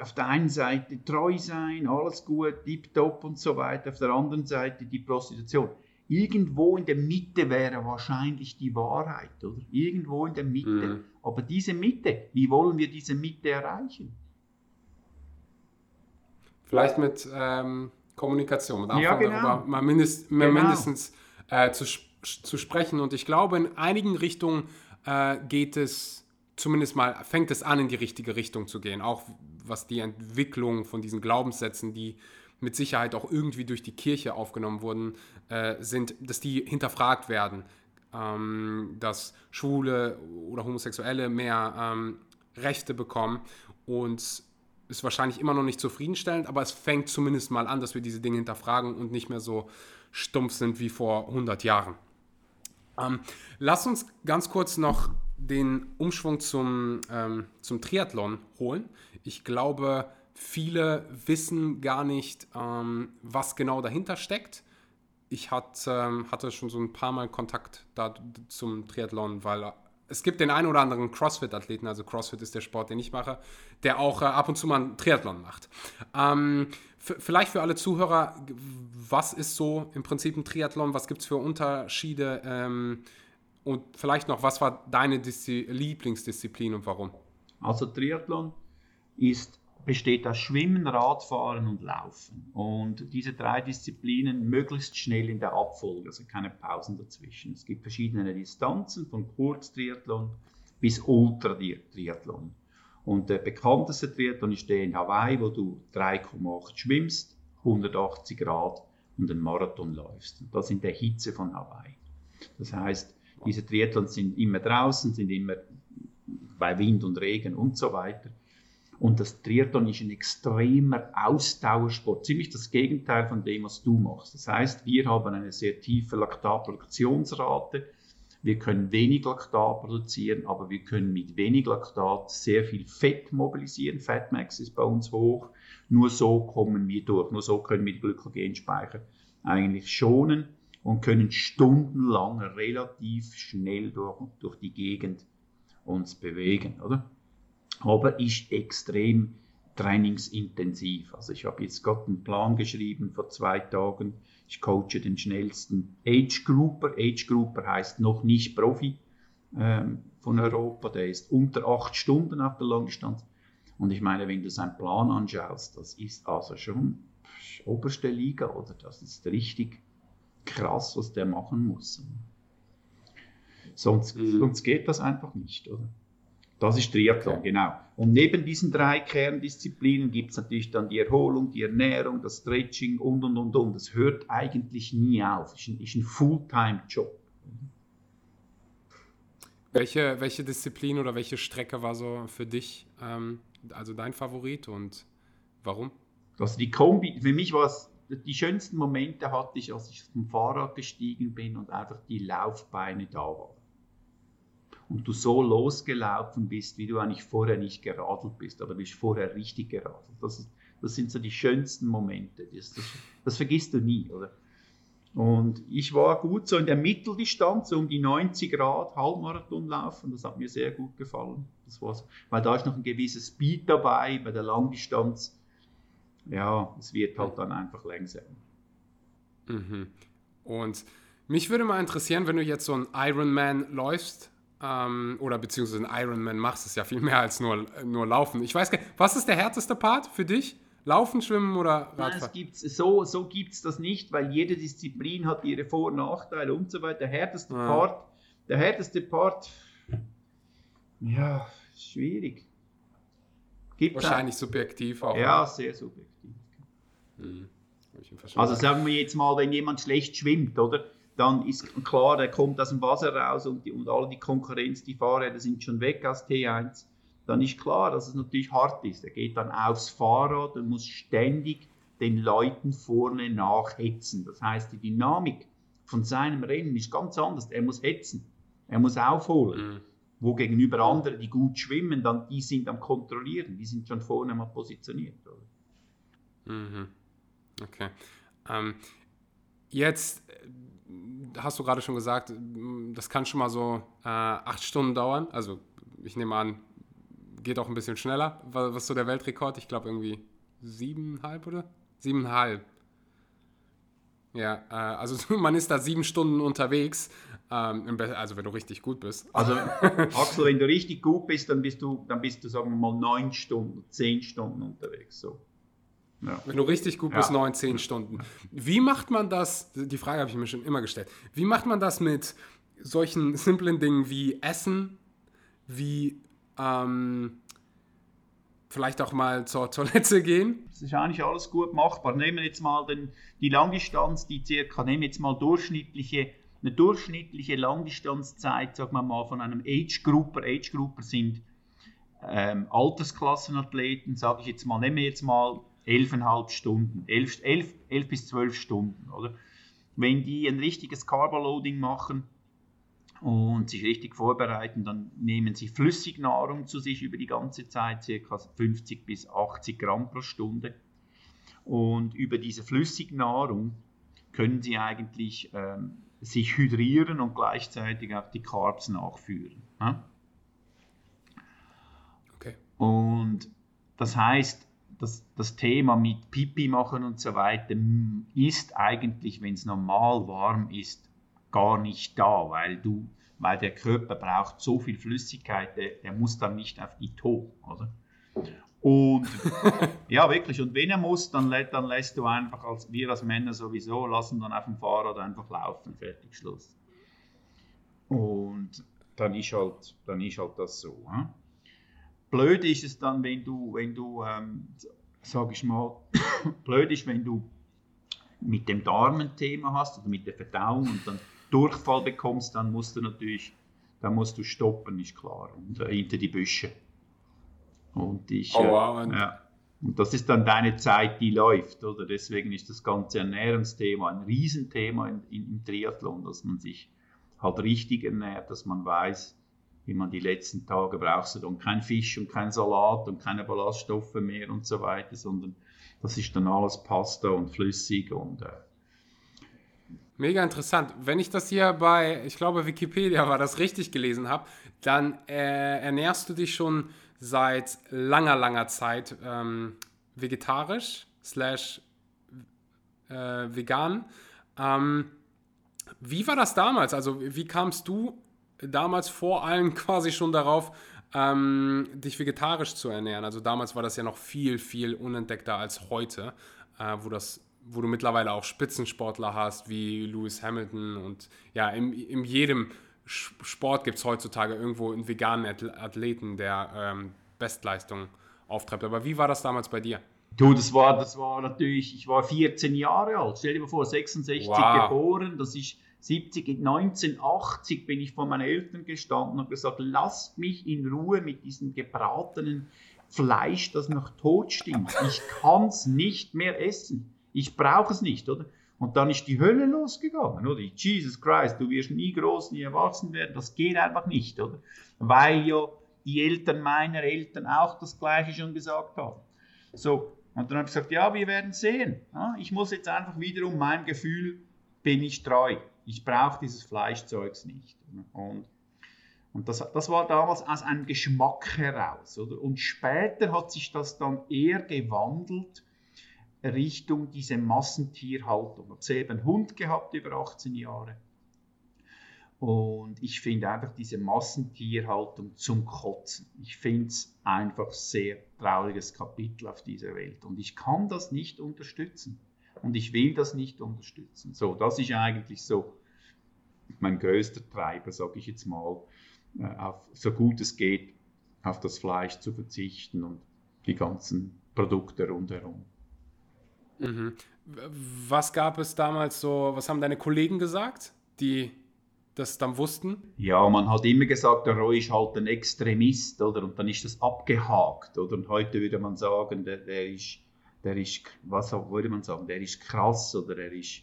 auf der einen Seite treu sein, alles gut, tipptopp und so weiter, auf der anderen Seite die Prostitution. Irgendwo in der Mitte wäre wahrscheinlich die Wahrheit, oder? Irgendwo in der Mitte. Mhm. Aber diese Mitte, wie wollen wir diese Mitte erreichen? Vielleicht mit ähm, Kommunikation, mit Ja, Anfang genau. darüber mal, mindest, mal Genau. mindestens äh, zu, zu sprechen. Und ich glaube, in einigen Richtungen äh, geht es zumindest mal, fängt es an, in die richtige Richtung zu gehen. Auch was die Entwicklung von diesen Glaubenssätzen, die mit Sicherheit auch irgendwie durch die Kirche aufgenommen wurden, äh, sind, dass die hinterfragt werden. Ähm, dass Schwule oder Homosexuelle mehr ähm, Rechte bekommen und ist wahrscheinlich immer noch nicht zufriedenstellend, aber es fängt zumindest mal an, dass wir diese Dinge hinterfragen und nicht mehr so stumpf sind wie vor 100 Jahren. Ähm, lass uns ganz kurz noch den Umschwung zum, ähm, zum Triathlon holen. Ich glaube, viele wissen gar nicht, ähm, was genau dahinter steckt. Ich hat, ähm, hatte schon so ein paar Mal Kontakt da, zum Triathlon, weil es gibt den einen oder anderen CrossFit-Athleten, also CrossFit ist der Sport, den ich mache, der auch äh, ab und zu mal einen Triathlon macht. Ähm, vielleicht für alle Zuhörer, was ist so im Prinzip ein Triathlon? Was gibt es für Unterschiede? Ähm, und vielleicht noch, was war deine Diszi Lieblingsdisziplin und warum? Also Triathlon ist, besteht aus Schwimmen, Radfahren und Laufen. Und diese drei Disziplinen möglichst schnell in der Abfolge, also keine Pausen dazwischen. Es gibt verschiedene Distanzen, von Kurztriathlon bis Ultra-Triathlon. Und der bekannteste Triathlon ist der in Hawaii, wo du 3,8 schwimmst, 180 Grad und einen Marathon läufst. Und das in der Hitze von Hawaii. Das heißt, diese Triathlons sind immer draußen, sind immer bei Wind und Regen und so weiter. Und das Triathlon ist ein extremer Ausdauersport, ziemlich das Gegenteil von dem, was du machst. Das heißt, wir haben eine sehr tiefe Laktatproduktionsrate. Wir können wenig Laktat produzieren, aber wir können mit wenig Laktat sehr viel Fett mobilisieren. Fatmax ist bei uns hoch. Nur so kommen wir durch. Nur so können wir die Glykogenspeicher eigentlich schonen und können stundenlang relativ schnell durch, durch die Gegend uns bewegen, oder? Aber ist extrem trainingsintensiv. Also ich habe jetzt gerade einen Plan geschrieben vor zwei Tagen. Ich coache den schnellsten Age Grouper. Age Grouper heißt noch nicht Profi ähm, von Europa. Der ist unter acht Stunden auf der Langdistanz. Und ich meine, wenn du seinen Plan anschaust, das ist also schon oberste Liga, oder? Das ist richtig krass, was der machen muss. Sonst, mhm. sonst geht das einfach nicht, oder? Das ist Triathlon, okay. genau. Und neben diesen drei Kerndisziplinen gibt es natürlich dann die Erholung, die Ernährung, das Stretching und und und und. Das hört eigentlich nie auf. Es ist ein, ist ein Fulltime-Job. Welche, welche Disziplin oder welche Strecke war so für dich, ähm, also dein Favorit und warum? Also die Kombi, für mich war es, die schönsten Momente hatte ich, als ich vom Fahrrad gestiegen bin und einfach die Laufbeine da waren. Und du so losgelaufen bist, wie du eigentlich vorher nicht geradelt bist, aber du bist vorher richtig geradelt. Das, ist, das sind so die schönsten Momente. Das, das, das vergisst du nie, oder? Und ich war gut so in der Mitteldistanz, so um die 90 Grad Halbmarathon laufen. Das hat mir sehr gut gefallen. Das war's. Weil da ist noch ein gewisses Speed dabei. Bei der Langdistanz, ja, es wird halt dann einfach langsamer. Mhm. Und mich würde mal interessieren, wenn du jetzt so einen Ironman läufst, ähm, oder beziehungsweise einen Ironman machst, ist ja viel mehr als nur, nur Laufen. Ich weiß gar nicht, was ist der härteste Part für dich? Laufen, Schwimmen oder Radfahren? Nein, es gibt's, so so gibt es das nicht, weil jede Disziplin hat ihre Vor- und Nachteile und so weiter. Der härteste ja. Part, der härteste Part, ja, schwierig. Gibt's Wahrscheinlich auch. subjektiv auch. Ja, ne? sehr subjektiv. Mhm. Also sagen wir jetzt mal, wenn jemand schlecht schwimmt, oder? Dann ist klar, der kommt aus dem Wasser raus und, die, und alle die Konkurrenz, die Fahrräder sind schon weg aus T1 dann ist klar, dass es natürlich hart ist. Er geht dann aufs Fahrrad und muss ständig den Leuten vorne nachhetzen. Das heißt, die Dynamik von seinem Rennen ist ganz anders. Er muss hetzen, er muss aufholen. Mhm. Wo gegenüber anderen, die gut schwimmen, dann die sind am Kontrollieren, die sind schon vorne mal positioniert. Mhm. Okay. Ähm, jetzt hast du gerade schon gesagt, das kann schon mal so äh, acht Stunden dauern. Also ich nehme an, geht auch ein bisschen schneller. Was ist so der Weltrekord? Ich glaube irgendwie siebeneinhalb oder? Siebeneinhalb. Ja, äh, also man ist da sieben Stunden unterwegs. Ähm, also wenn du richtig gut bist. Also Axel, wenn du richtig gut bist, dann bist du, dann bist du, sagen wir mal, neun Stunden, zehn Stunden unterwegs. So. Ja. Wenn du richtig gut bist, ja. neun, zehn Stunden. Wie macht man das? Die Frage habe ich mir schon immer gestellt. Wie macht man das mit solchen simplen Dingen wie Essen, wie ähm, vielleicht auch mal zur Toilette gehen. Das ist eigentlich alles gut machbar. Nehmen wir jetzt mal den, die Langdistanz, die circa, nehmen wir jetzt mal durchschnittliche, eine durchschnittliche Langdistanzzeit, sagen wir mal, von einem Age-Grouper. Age-Grouper sind ähm, Altersklassenathleten, sage ich jetzt mal, nehmen wir jetzt mal 11,5 Stunden, 11, 11, 11 bis 12 Stunden, oder? Wenn die ein richtiges Carboloading machen, und sich richtig vorbereiten, dann nehmen sie Flüssignahrung zu sich über die ganze Zeit, ca. 50 bis 80 Gramm pro Stunde. Und über diese Flüssignahrung können sie eigentlich ähm, sich hydrieren und gleichzeitig auch die Carbs nachführen. Ja? Okay. Und das heißt, das, das Thema mit Pipi machen und so weiter ist eigentlich, wenn es normal warm ist, gar nicht da, weil du, weil der Körper braucht so viel Flüssigkeit, der, der muss dann nicht auf die To, oder? Und ja, wirklich. Und wenn er muss, dann, dann lässt du einfach, als wir als Männer sowieso, lassen dann auf dem Fahrrad einfach laufen, fertig, Schluss. Und dann ist halt, dann ist halt das so. Hm? Blöd ist es dann, wenn du, wenn du, ähm, sag ich mal, blöd ist, wenn du mit dem Darmenthema hast oder mit der Verdauung und dann Durchfall bekommst, dann musst du natürlich, dann musst du stoppen, ist klar, und äh, hinter die Büsche. Und ich, oh, wow. Äh, ja. Und das ist dann deine Zeit, die läuft, oder? Deswegen ist das ganze Ernährungsthema ein Riesenthema in, in, im Triathlon, dass man sich halt richtig ernährt, dass man weiß, wie man die letzten Tage brauchst du dann kein Fisch und kein Salat und keine Ballaststoffe mehr und so weiter, sondern das ist dann alles Pasta und flüssig und äh, Mega interessant. Wenn ich das hier bei, ich glaube, Wikipedia war das richtig gelesen habe, dann äh, ernährst du dich schon seit langer, langer Zeit ähm, vegetarisch slash äh, vegan. Ähm, wie war das damals? Also wie kamst du damals vor allem quasi schon darauf, ähm, dich vegetarisch zu ernähren? Also damals war das ja noch viel, viel unentdeckter als heute, äh, wo das wo du mittlerweile auch Spitzensportler hast wie Lewis Hamilton und ja, in, in jedem Sport gibt es heutzutage irgendwo einen veganen Athleten, der ähm, Bestleistung auftreibt. Aber wie war das damals bei dir? Du, das war, das war natürlich, ich war 14 Jahre alt, stell dir mal vor, 66 wow. geboren, das ist 70, 1980 bin ich vor meinen Eltern gestanden und gesagt, lasst mich in Ruhe mit diesem gebratenen Fleisch, das noch tot stinkt. Ich kann es nicht mehr essen. Ich brauche es nicht, oder? Und dann ist die Hölle losgegangen, oder? Jesus Christ, du wirst nie groß, nie erwachsen werden. Das geht einfach nicht, oder? Weil ja die Eltern meiner Eltern auch das Gleiche schon gesagt haben. So, und dann habe ich gesagt, ja, wir werden sehen. Ich muss jetzt einfach wiederum meinem Gefühl bin ich treu ich brauche dieses Fleischzeugs nicht. Und, und das, das war damals aus einem Geschmack heraus. Oder? Und später hat sich das dann eher gewandelt Richtung diese Massentierhaltung. Ich habe selber einen Hund gehabt über 18 Jahre. Und ich finde einfach diese Massentierhaltung zum Kotzen. Ich finde es einfach sehr trauriges Kapitel auf dieser Welt. Und ich kann das nicht unterstützen und ich will das nicht unterstützen. So, das ist eigentlich so mein größter Treiber, sage ich jetzt mal, äh, auf, so gut es geht, auf das Fleisch zu verzichten und die ganzen Produkte rundherum. Mhm. Was gab es damals so, was haben deine Kollegen gesagt, die das dann wussten? Ja, man hat immer gesagt, der Roy ist halt ein Extremist, oder? Und dann ist das abgehakt, oder? Und heute würde man sagen, der, der ist der ist, was würde man sagen, der ist krass oder er ist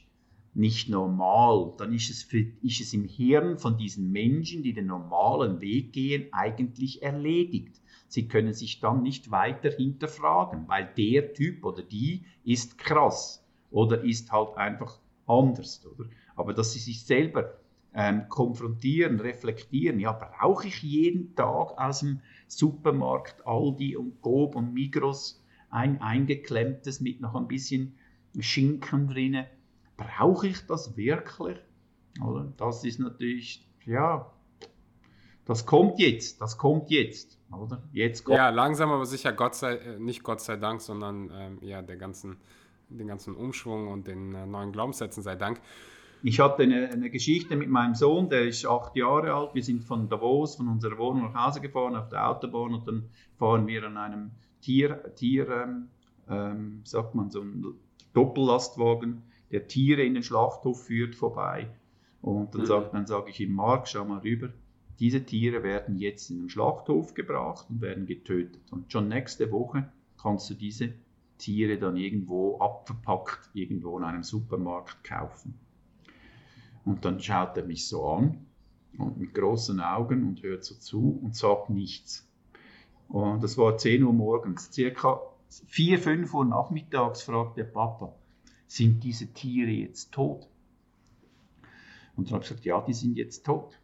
nicht normal, dann ist es, für, ist es im Hirn von diesen Menschen, die den normalen Weg gehen, eigentlich erledigt. Sie können sich dann nicht weiter hinterfragen, weil der Typ oder die ist krass oder ist halt einfach anders. Oder? Aber dass sie sich selber ähm, konfrontieren, reflektieren, ja, brauche ich jeden Tag aus dem Supermarkt Aldi und Coop und Migros ein eingeklemmtes mit noch ein bisschen Schinken drin. Brauche ich das wirklich? Oder? Das ist natürlich, ja, das kommt jetzt, das kommt jetzt, oder? Jetzt kommt. Ja, langsam aber sicher, Gott sei, äh, nicht Gott sei Dank, sondern ähm, ja, der ganzen, den ganzen Umschwung und den äh, neuen Glaubenssätzen sei Dank. Ich hatte eine, eine, Geschichte mit meinem Sohn, der ist acht Jahre alt. Wir sind von Davos, von unserer Wohnung nach Hause gefahren auf der Autobahn und dann fahren wir an einem Tier, Tier ähm, ähm, sagt man, so ein Doppellastwagen, der Tiere in den Schlachthof führt, vorbei. Und dann, mhm. sagt, dann sage ich ihm, Marc, schau mal rüber, diese Tiere werden jetzt in den Schlachthof gebracht und werden getötet. Und schon nächste Woche kannst du diese Tiere dann irgendwo abverpackt, irgendwo in einem Supermarkt kaufen. Und dann schaut er mich so an und mit großen Augen und hört so zu und sagt nichts. Und das war 10 Uhr morgens. Circa 4, 5 Uhr nachmittags fragt der Papa, sind diese Tiere jetzt tot? Und dann habe ich gesagt, ja, die sind jetzt tot.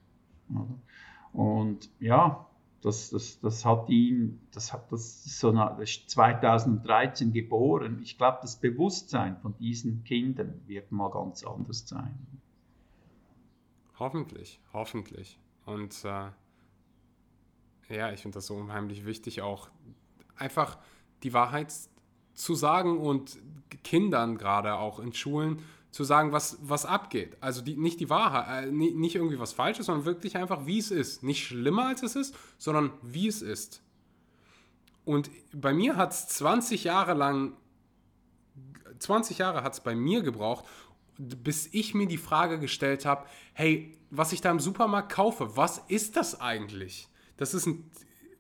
Und ja, das, das, das hat ihn, das hat das so das ist 2013 geboren. Ich glaube, das Bewusstsein von diesen Kindern wird mal ganz anders sein. Hoffentlich, hoffentlich. Und äh, ja, ich finde das so unheimlich wichtig, auch einfach die Wahrheit zu sagen und Kindern gerade auch in Schulen zu sagen, was, was abgeht. Also die, nicht die Wahrheit, äh, nicht irgendwie was Falsches, sondern wirklich einfach, wie es ist. Nicht schlimmer, als es ist, sondern wie es ist. Und bei mir hat es 20 Jahre lang 20 Jahre hat es bei mir gebraucht, bis ich mir die Frage gestellt habe, hey, was ich da im Supermarkt kaufe, was ist das eigentlich? Das ist ein,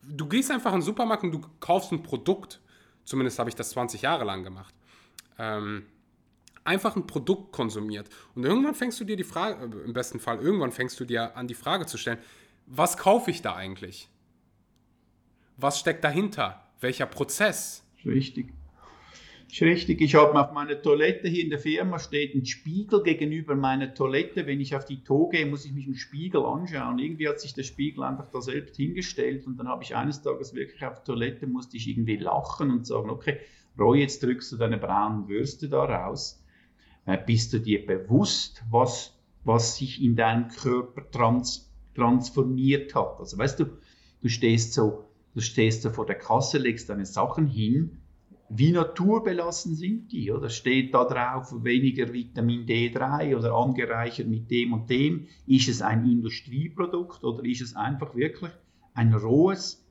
du gehst einfach in den Supermarkt und du kaufst ein Produkt. Zumindest habe ich das 20 Jahre lang gemacht. Ähm, einfach ein Produkt konsumiert. Und irgendwann fängst du dir die Frage, im besten Fall, irgendwann fängst du dir an, die Frage zu stellen, was kaufe ich da eigentlich? Was steckt dahinter? Welcher Prozess? Richtig. Ist richtig. Ich habe auf meiner Toilette hier in der Firma steht ein Spiegel gegenüber meiner Toilette. Wenn ich auf die Tour gehe, muss ich mich im Spiegel anschauen. Irgendwie hat sich der Spiegel einfach da selbst hingestellt und dann habe ich eines Tages wirklich auf der Toilette musste ich irgendwie lachen und sagen, okay, Roy, jetzt drückst du deine braunen Würste da raus. Äh, bist du dir bewusst, was, was sich in deinem Körper trans, transformiert hat? Also weißt du, du stehst so, du stehst so vor der Kasse, legst deine Sachen hin wie naturbelassen sind die? Oder steht da drauf weniger Vitamin D3 oder angereichert mit dem und dem? Ist es ein Industrieprodukt oder ist es einfach wirklich ein rohes,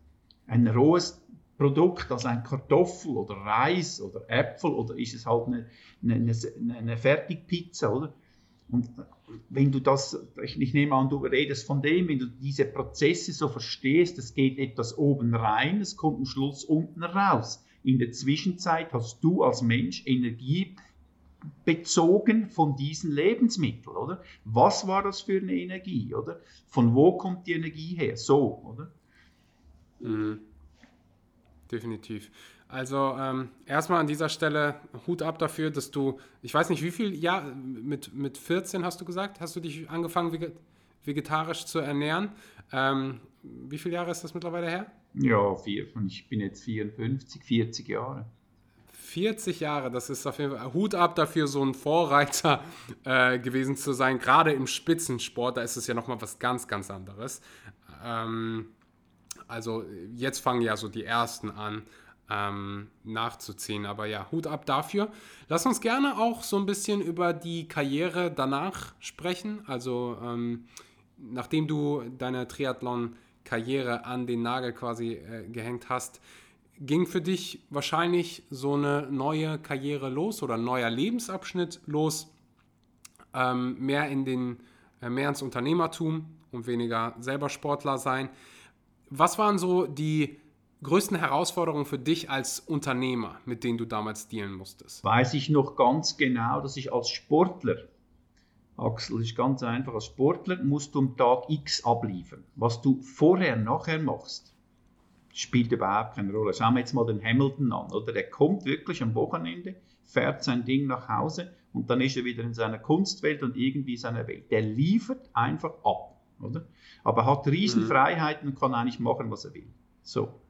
ein rohes Produkt, also ein Kartoffel oder Reis oder Äpfel oder ist es halt eine, eine, eine Fertigpizza, oder? Und wenn du das, ich nehme an, du redest von dem, wenn du diese Prozesse so verstehst, es geht etwas oben rein, es kommt am Schluss unten raus. In der Zwischenzeit hast du als Mensch Energie bezogen von diesen Lebensmitteln, oder? Was war das für eine Energie, oder? Von wo kommt die Energie her? So, oder? Mhm. Definitiv. Also ähm, erstmal an dieser Stelle Hut ab dafür, dass du, ich weiß nicht, wie viel Jahr, mit, mit 14 hast du gesagt, hast du dich angefangen vegetarisch zu ernähren. Ähm, wie viele Jahre ist das mittlerweile her? Ja, vier, ich bin jetzt 54, 40 Jahre. 40 Jahre, das ist auf jeden Fall Hut ab dafür, so ein Vorreiter äh, gewesen zu sein. Gerade im Spitzensport, da ist es ja nochmal was ganz, ganz anderes. Ähm, also jetzt fangen ja so die ersten an ähm, nachzuziehen. Aber ja, Hut ab dafür. Lass uns gerne auch so ein bisschen über die Karriere danach sprechen. Also ähm, nachdem du deine Triathlon- Karriere an den Nagel quasi äh, gehängt hast, ging für dich wahrscheinlich so eine neue Karriere los oder ein neuer Lebensabschnitt los, ähm, mehr in den äh, mehr ins Unternehmertum und weniger selber Sportler sein. Was waren so die größten Herausforderungen für dich als Unternehmer, mit denen du damals dealen musstest? Weiß ich noch ganz genau, dass ich als Sportler Axel, ist ganz einfach. Als Sportler musst du am Tag X abliefern. Was du vorher, nachher machst, spielt überhaupt keine Rolle. Schauen wir jetzt mal den Hamilton an, oder? Der kommt wirklich am Wochenende, fährt sein Ding nach Hause und dann ist er wieder in seiner Kunstwelt und irgendwie seiner Welt. Der liefert einfach ab, oder? Aber hat Riesenfreiheiten und kann eigentlich machen, was er will. So.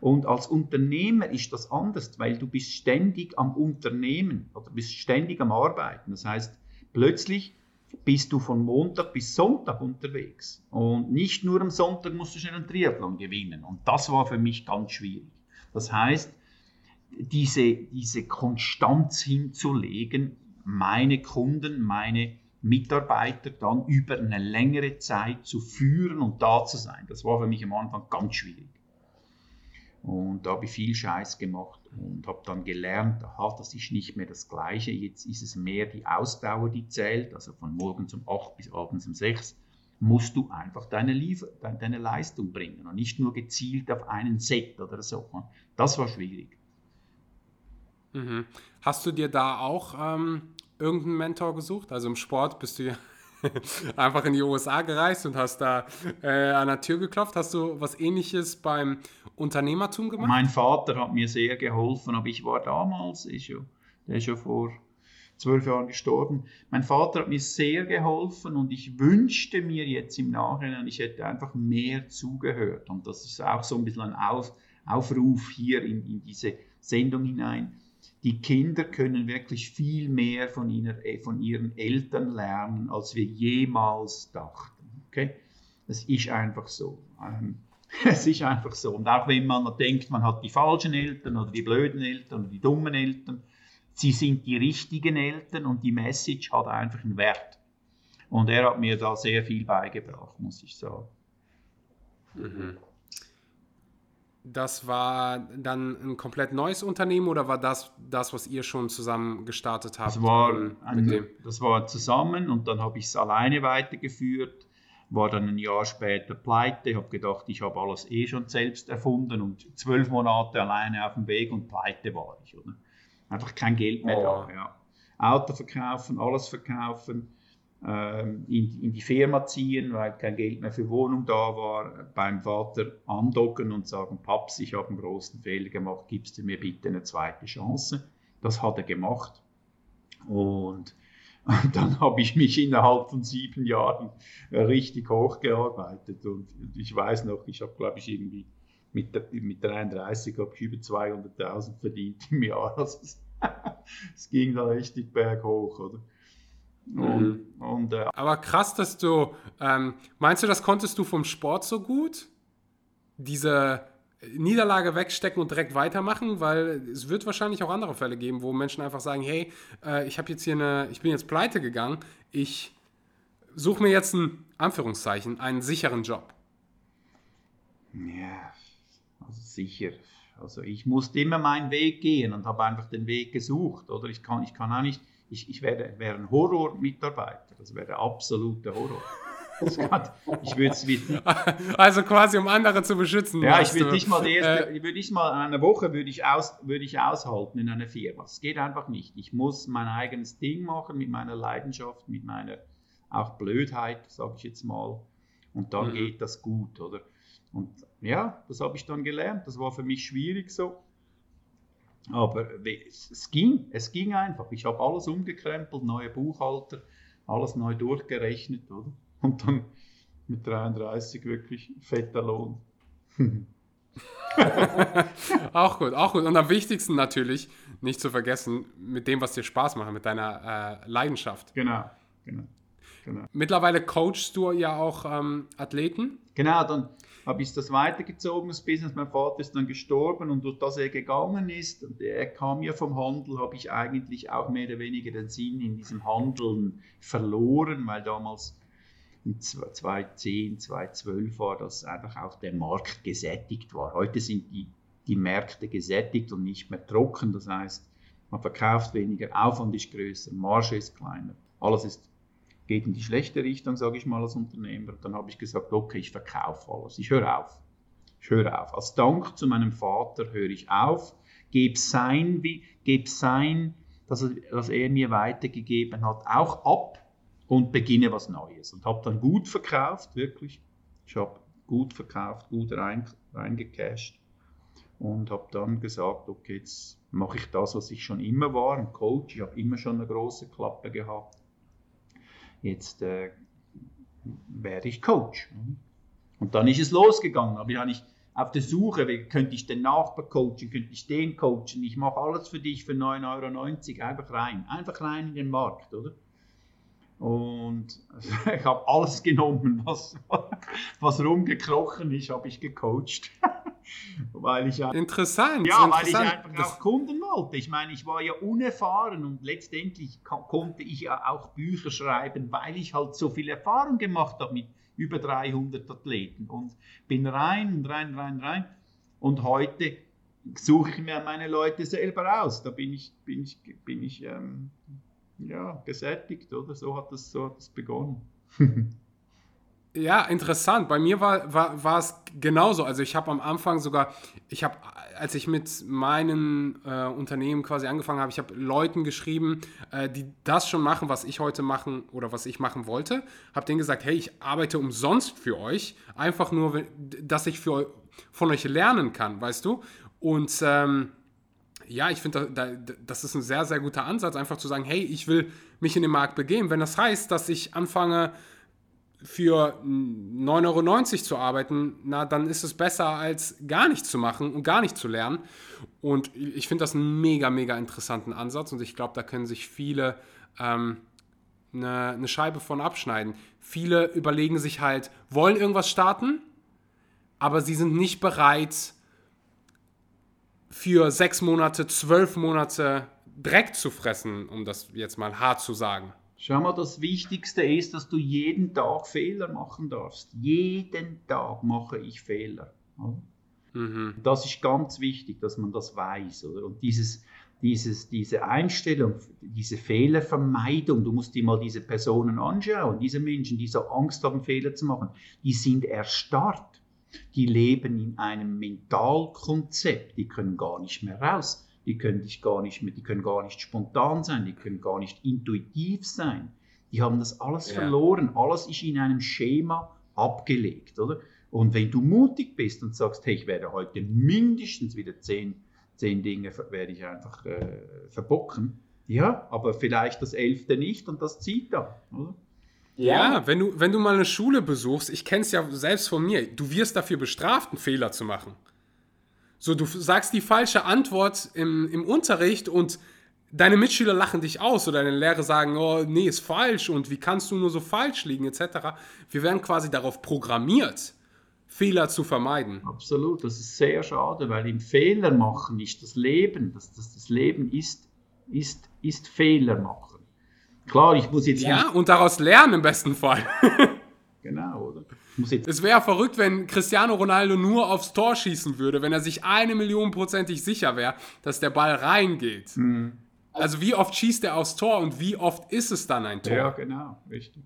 Und als Unternehmer ist das anders, weil du bist ständig am Unternehmen oder bist ständig am Arbeiten. Das heißt, plötzlich bist du von Montag bis Sonntag unterwegs. Und nicht nur am Sonntag musst du schnell einen Triathlon gewinnen. Und das war für mich ganz schwierig. Das heißt, diese, diese Konstanz hinzulegen, meine Kunden, meine Mitarbeiter dann über eine längere Zeit zu führen und da zu sein, das war für mich am Anfang ganz schwierig. Und da habe ich viel Scheiß gemacht und habe dann gelernt, aha, das ist nicht mehr das Gleiche. Jetzt ist es mehr die Ausdauer, die zählt. Also von morgens um 8 bis abends um 6 musst du einfach deine, Liefer deine Leistung bringen und nicht nur gezielt auf einen Set oder so. Das war schwierig. Mhm. Hast du dir da auch ähm, irgendeinen Mentor gesucht? Also im Sport bist du ja einfach in die USA gereist und hast da äh, an der Tür geklopft. Hast du was ähnliches beim Unternehmertum gemacht? Mein Vater hat mir sehr geholfen, aber ich war damals, ja, der ist ja vor zwölf Jahren gestorben. Mein Vater hat mir sehr geholfen und ich wünschte mir jetzt im Nachhinein, ich hätte einfach mehr zugehört. Und das ist auch so ein bisschen ein Auf, Aufruf hier in, in diese Sendung hinein die Kinder können wirklich viel mehr von, ihrer, äh, von ihren Eltern lernen, als wir jemals dachten. Okay? Das ist einfach so. Ähm, es ist einfach so. Und auch wenn man denkt, man hat die falschen Eltern oder die blöden Eltern oder die dummen Eltern, sie sind die richtigen Eltern und die Message hat einfach einen Wert. Und er hat mir da sehr viel beigebracht, muss ich sagen. Mhm. Das war dann ein komplett neues Unternehmen oder war das das, was ihr schon zusammen gestartet habt? Das war, ein, das war zusammen und dann habe ich es alleine weitergeführt, war dann ein Jahr später pleite, habe gedacht, ich habe alles eh schon selbst erfunden und zwölf Monate alleine auf dem Weg und pleite war ich. Oder? Einfach kein Geld mehr oh. da. Ja. Auto verkaufen, alles verkaufen ähm, in, in, die Firma ziehen, weil kein Geld mehr für Wohnung da war, beim Vater andocken und sagen, Paps, ich habe einen großen Fehler gemacht, gibst du mir bitte eine zweite Chance? Das hat er gemacht. Und dann habe ich mich innerhalb von sieben Jahren richtig hochgearbeitet. Und ich weiß noch, ich habe, glaube ich, irgendwie mit, mit 33 habe ich über 200.000 verdient im Jahr. Also es, es ging da richtig berghoch, oder? Und, mhm. und, äh, Aber krass, dass du, ähm, meinst du, das konntest du vom Sport so gut? Diese Niederlage wegstecken und direkt weitermachen, weil es wird wahrscheinlich auch andere Fälle geben, wo Menschen einfach sagen, hey, äh, ich habe jetzt hier eine, ich bin jetzt pleite gegangen, ich suche mir jetzt einen Anführungszeichen, einen sicheren Job. Ja, also sicher. Also ich musste immer meinen Weg gehen und habe einfach den Weg gesucht, oder ich kann, ich kann auch nicht ich, ich wäre, wäre ein Horror-Mitarbeiter. Das wäre absoluter Horror. Kann, ich würde Also quasi um andere zu beschützen. Ja, ich würde nicht mal die erste, äh, würde nicht mal eine Woche würde ich, aus, würde ich aushalten in einer Firma. Es geht einfach nicht. Ich muss mein eigenes Ding machen mit meiner Leidenschaft, mit meiner auch Blödheit, sage ich jetzt mal. Und dann mhm. geht das gut, oder? Und ja, das habe ich dann gelernt. Das war für mich schwierig so. Aber es ging, es ging einfach. Ich habe alles umgekrempelt, neue Buchhalter, alles neu durchgerechnet, oder? Und dann mit 33 wirklich fetter Lohn. auch gut, auch gut. Und am wichtigsten natürlich, nicht zu vergessen, mit dem, was dir Spaß macht, mit deiner äh, Leidenschaft. Genau, genau, genau. Mittlerweile coachst du ja auch ähm, Athleten. Genau, dann habe ich das weitergezogen, das Business. Mein Vater ist dann gestorben und durch das er gegangen ist, und er kam ja vom Handel, habe ich eigentlich auch mehr oder weniger den Sinn in diesem Handeln verloren, weil damals in 2010, 2012 war das einfach auch der Markt gesättigt war. Heute sind die, die Märkte gesättigt und nicht mehr trocken. Das heißt, man verkauft weniger, Aufwand ist größer, Marge ist kleiner. Alles ist geht in die schlechte Richtung, sage ich mal als Unternehmer. Dann habe ich gesagt, okay, ich verkaufe alles, ich höre auf. Ich höre auf. Als Dank zu meinem Vater höre ich auf, gebe sein, gebe sein, dass er, dass er mir weitergegeben hat, auch ab und beginne was Neues. Und habe dann gut verkauft, wirklich. Ich habe gut verkauft, gut rein, reingecasht und habe dann gesagt, okay, jetzt mache ich das, was ich schon immer war, ein Coach. Ich habe immer schon eine große Klappe gehabt jetzt äh, werde ich Coach. Und dann ist es losgegangen. Aber ich habe nicht auf der Suche, wie könnte ich den Nachbar coachen, könnte ich den coachen, ich mache alles für dich für 9,90 Euro, einfach rein, einfach rein in den Markt, oder? Und ich habe alles genommen, was, was rumgekrochen ist, habe ich gecoacht. weil ich interessant. Ja, interessant. weil ich einfach auch Kunden wollte. Ich meine, ich war ja unerfahren und letztendlich konnte ich ja auch Bücher schreiben, weil ich halt so viel Erfahrung gemacht habe mit über 300 Athleten und bin rein und rein, rein, rein. Und heute suche ich mir meine Leute selber aus. Da bin ich, bin ich, bin ich ähm, ja, gesättigt, oder? So hat das, so hat das begonnen. Ja, interessant. Bei mir war, war, war es genauso. Also ich habe am Anfang sogar, ich habe, als ich mit meinen äh, Unternehmen quasi angefangen habe, ich habe Leuten geschrieben, äh, die das schon machen, was ich heute machen oder was ich machen wollte. Habe denen gesagt, hey, ich arbeite umsonst für euch. Einfach nur, dass ich für, von euch lernen kann, weißt du? Und ähm, ja, ich finde, da, da, das ist ein sehr, sehr guter Ansatz, einfach zu sagen, hey, ich will mich in den Markt begeben. Wenn das heißt, dass ich anfange, für 9,90 Euro zu arbeiten, na, dann ist es besser, als gar nichts zu machen und gar nicht zu lernen. Und ich finde das einen mega, mega interessanten Ansatz und ich glaube, da können sich viele ähm, eine, eine Scheibe von abschneiden. Viele überlegen sich halt, wollen irgendwas starten, aber sie sind nicht bereit, für sechs Monate, zwölf Monate Dreck zu fressen, um das jetzt mal hart zu sagen. Schau mal, das Wichtigste ist, dass du jeden Tag Fehler machen darfst. Jeden Tag mache ich Fehler. Mhm. Das ist ganz wichtig, dass man das weiß. Oder? Und dieses, dieses, diese Einstellung, diese Fehlervermeidung, du musst dir mal diese Personen anschauen, diese Menschen, die so Angst haben, Fehler zu machen, die sind erstarrt. Die leben in einem Mentalkonzept, die können gar nicht mehr raus, die können, dich gar nicht mehr, die können gar nicht spontan sein, die können gar nicht intuitiv sein. Die haben das alles ja. verloren, alles ist in einem Schema abgelegt, oder? Und wenn du mutig bist und sagst, hey, ich werde heute mindestens wieder zehn zehn Dinge werde ich einfach äh, verbocken. Ja, aber vielleicht das elfte nicht und das zieht dann, oder? Ja, wenn du, wenn du mal eine Schule besuchst, ich kenne es ja selbst von mir, du wirst dafür bestraft, einen Fehler zu machen. So, du sagst die falsche Antwort im, im Unterricht und deine Mitschüler lachen dich aus oder deine Lehrer sagen, oh, nee, ist falsch und wie kannst du nur so falsch liegen, etc. Wir werden quasi darauf programmiert, Fehler zu vermeiden. Absolut, das ist sehr schade, weil im Fehler machen ist das Leben. Das, das, das Leben ist, ist, ist Fehler machen. Klar, ich muss jetzt. Ja, und daraus lernen im besten Fall. genau, oder? Es wäre verrückt, wenn Cristiano Ronaldo nur aufs Tor schießen würde, wenn er sich eine Million prozentig sicher wäre, dass der Ball reingeht. Mhm. Also wie oft schießt er aufs Tor und wie oft ist es dann ein Tor? Ja, genau, richtig.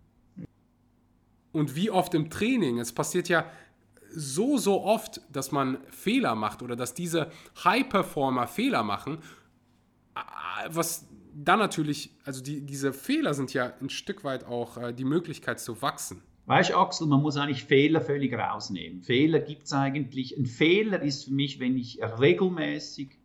Und wie oft im Training? Es passiert ja so, so oft, dass man Fehler macht oder dass diese High-Performer Fehler machen, was dann natürlich, also die, diese Fehler sind ja ein Stück weit auch äh, die Möglichkeit zu wachsen. Weißt du, Axel, man muss eigentlich Fehler völlig rausnehmen. Fehler gibt es eigentlich. Ein Fehler ist für mich, wenn ich regelmäßig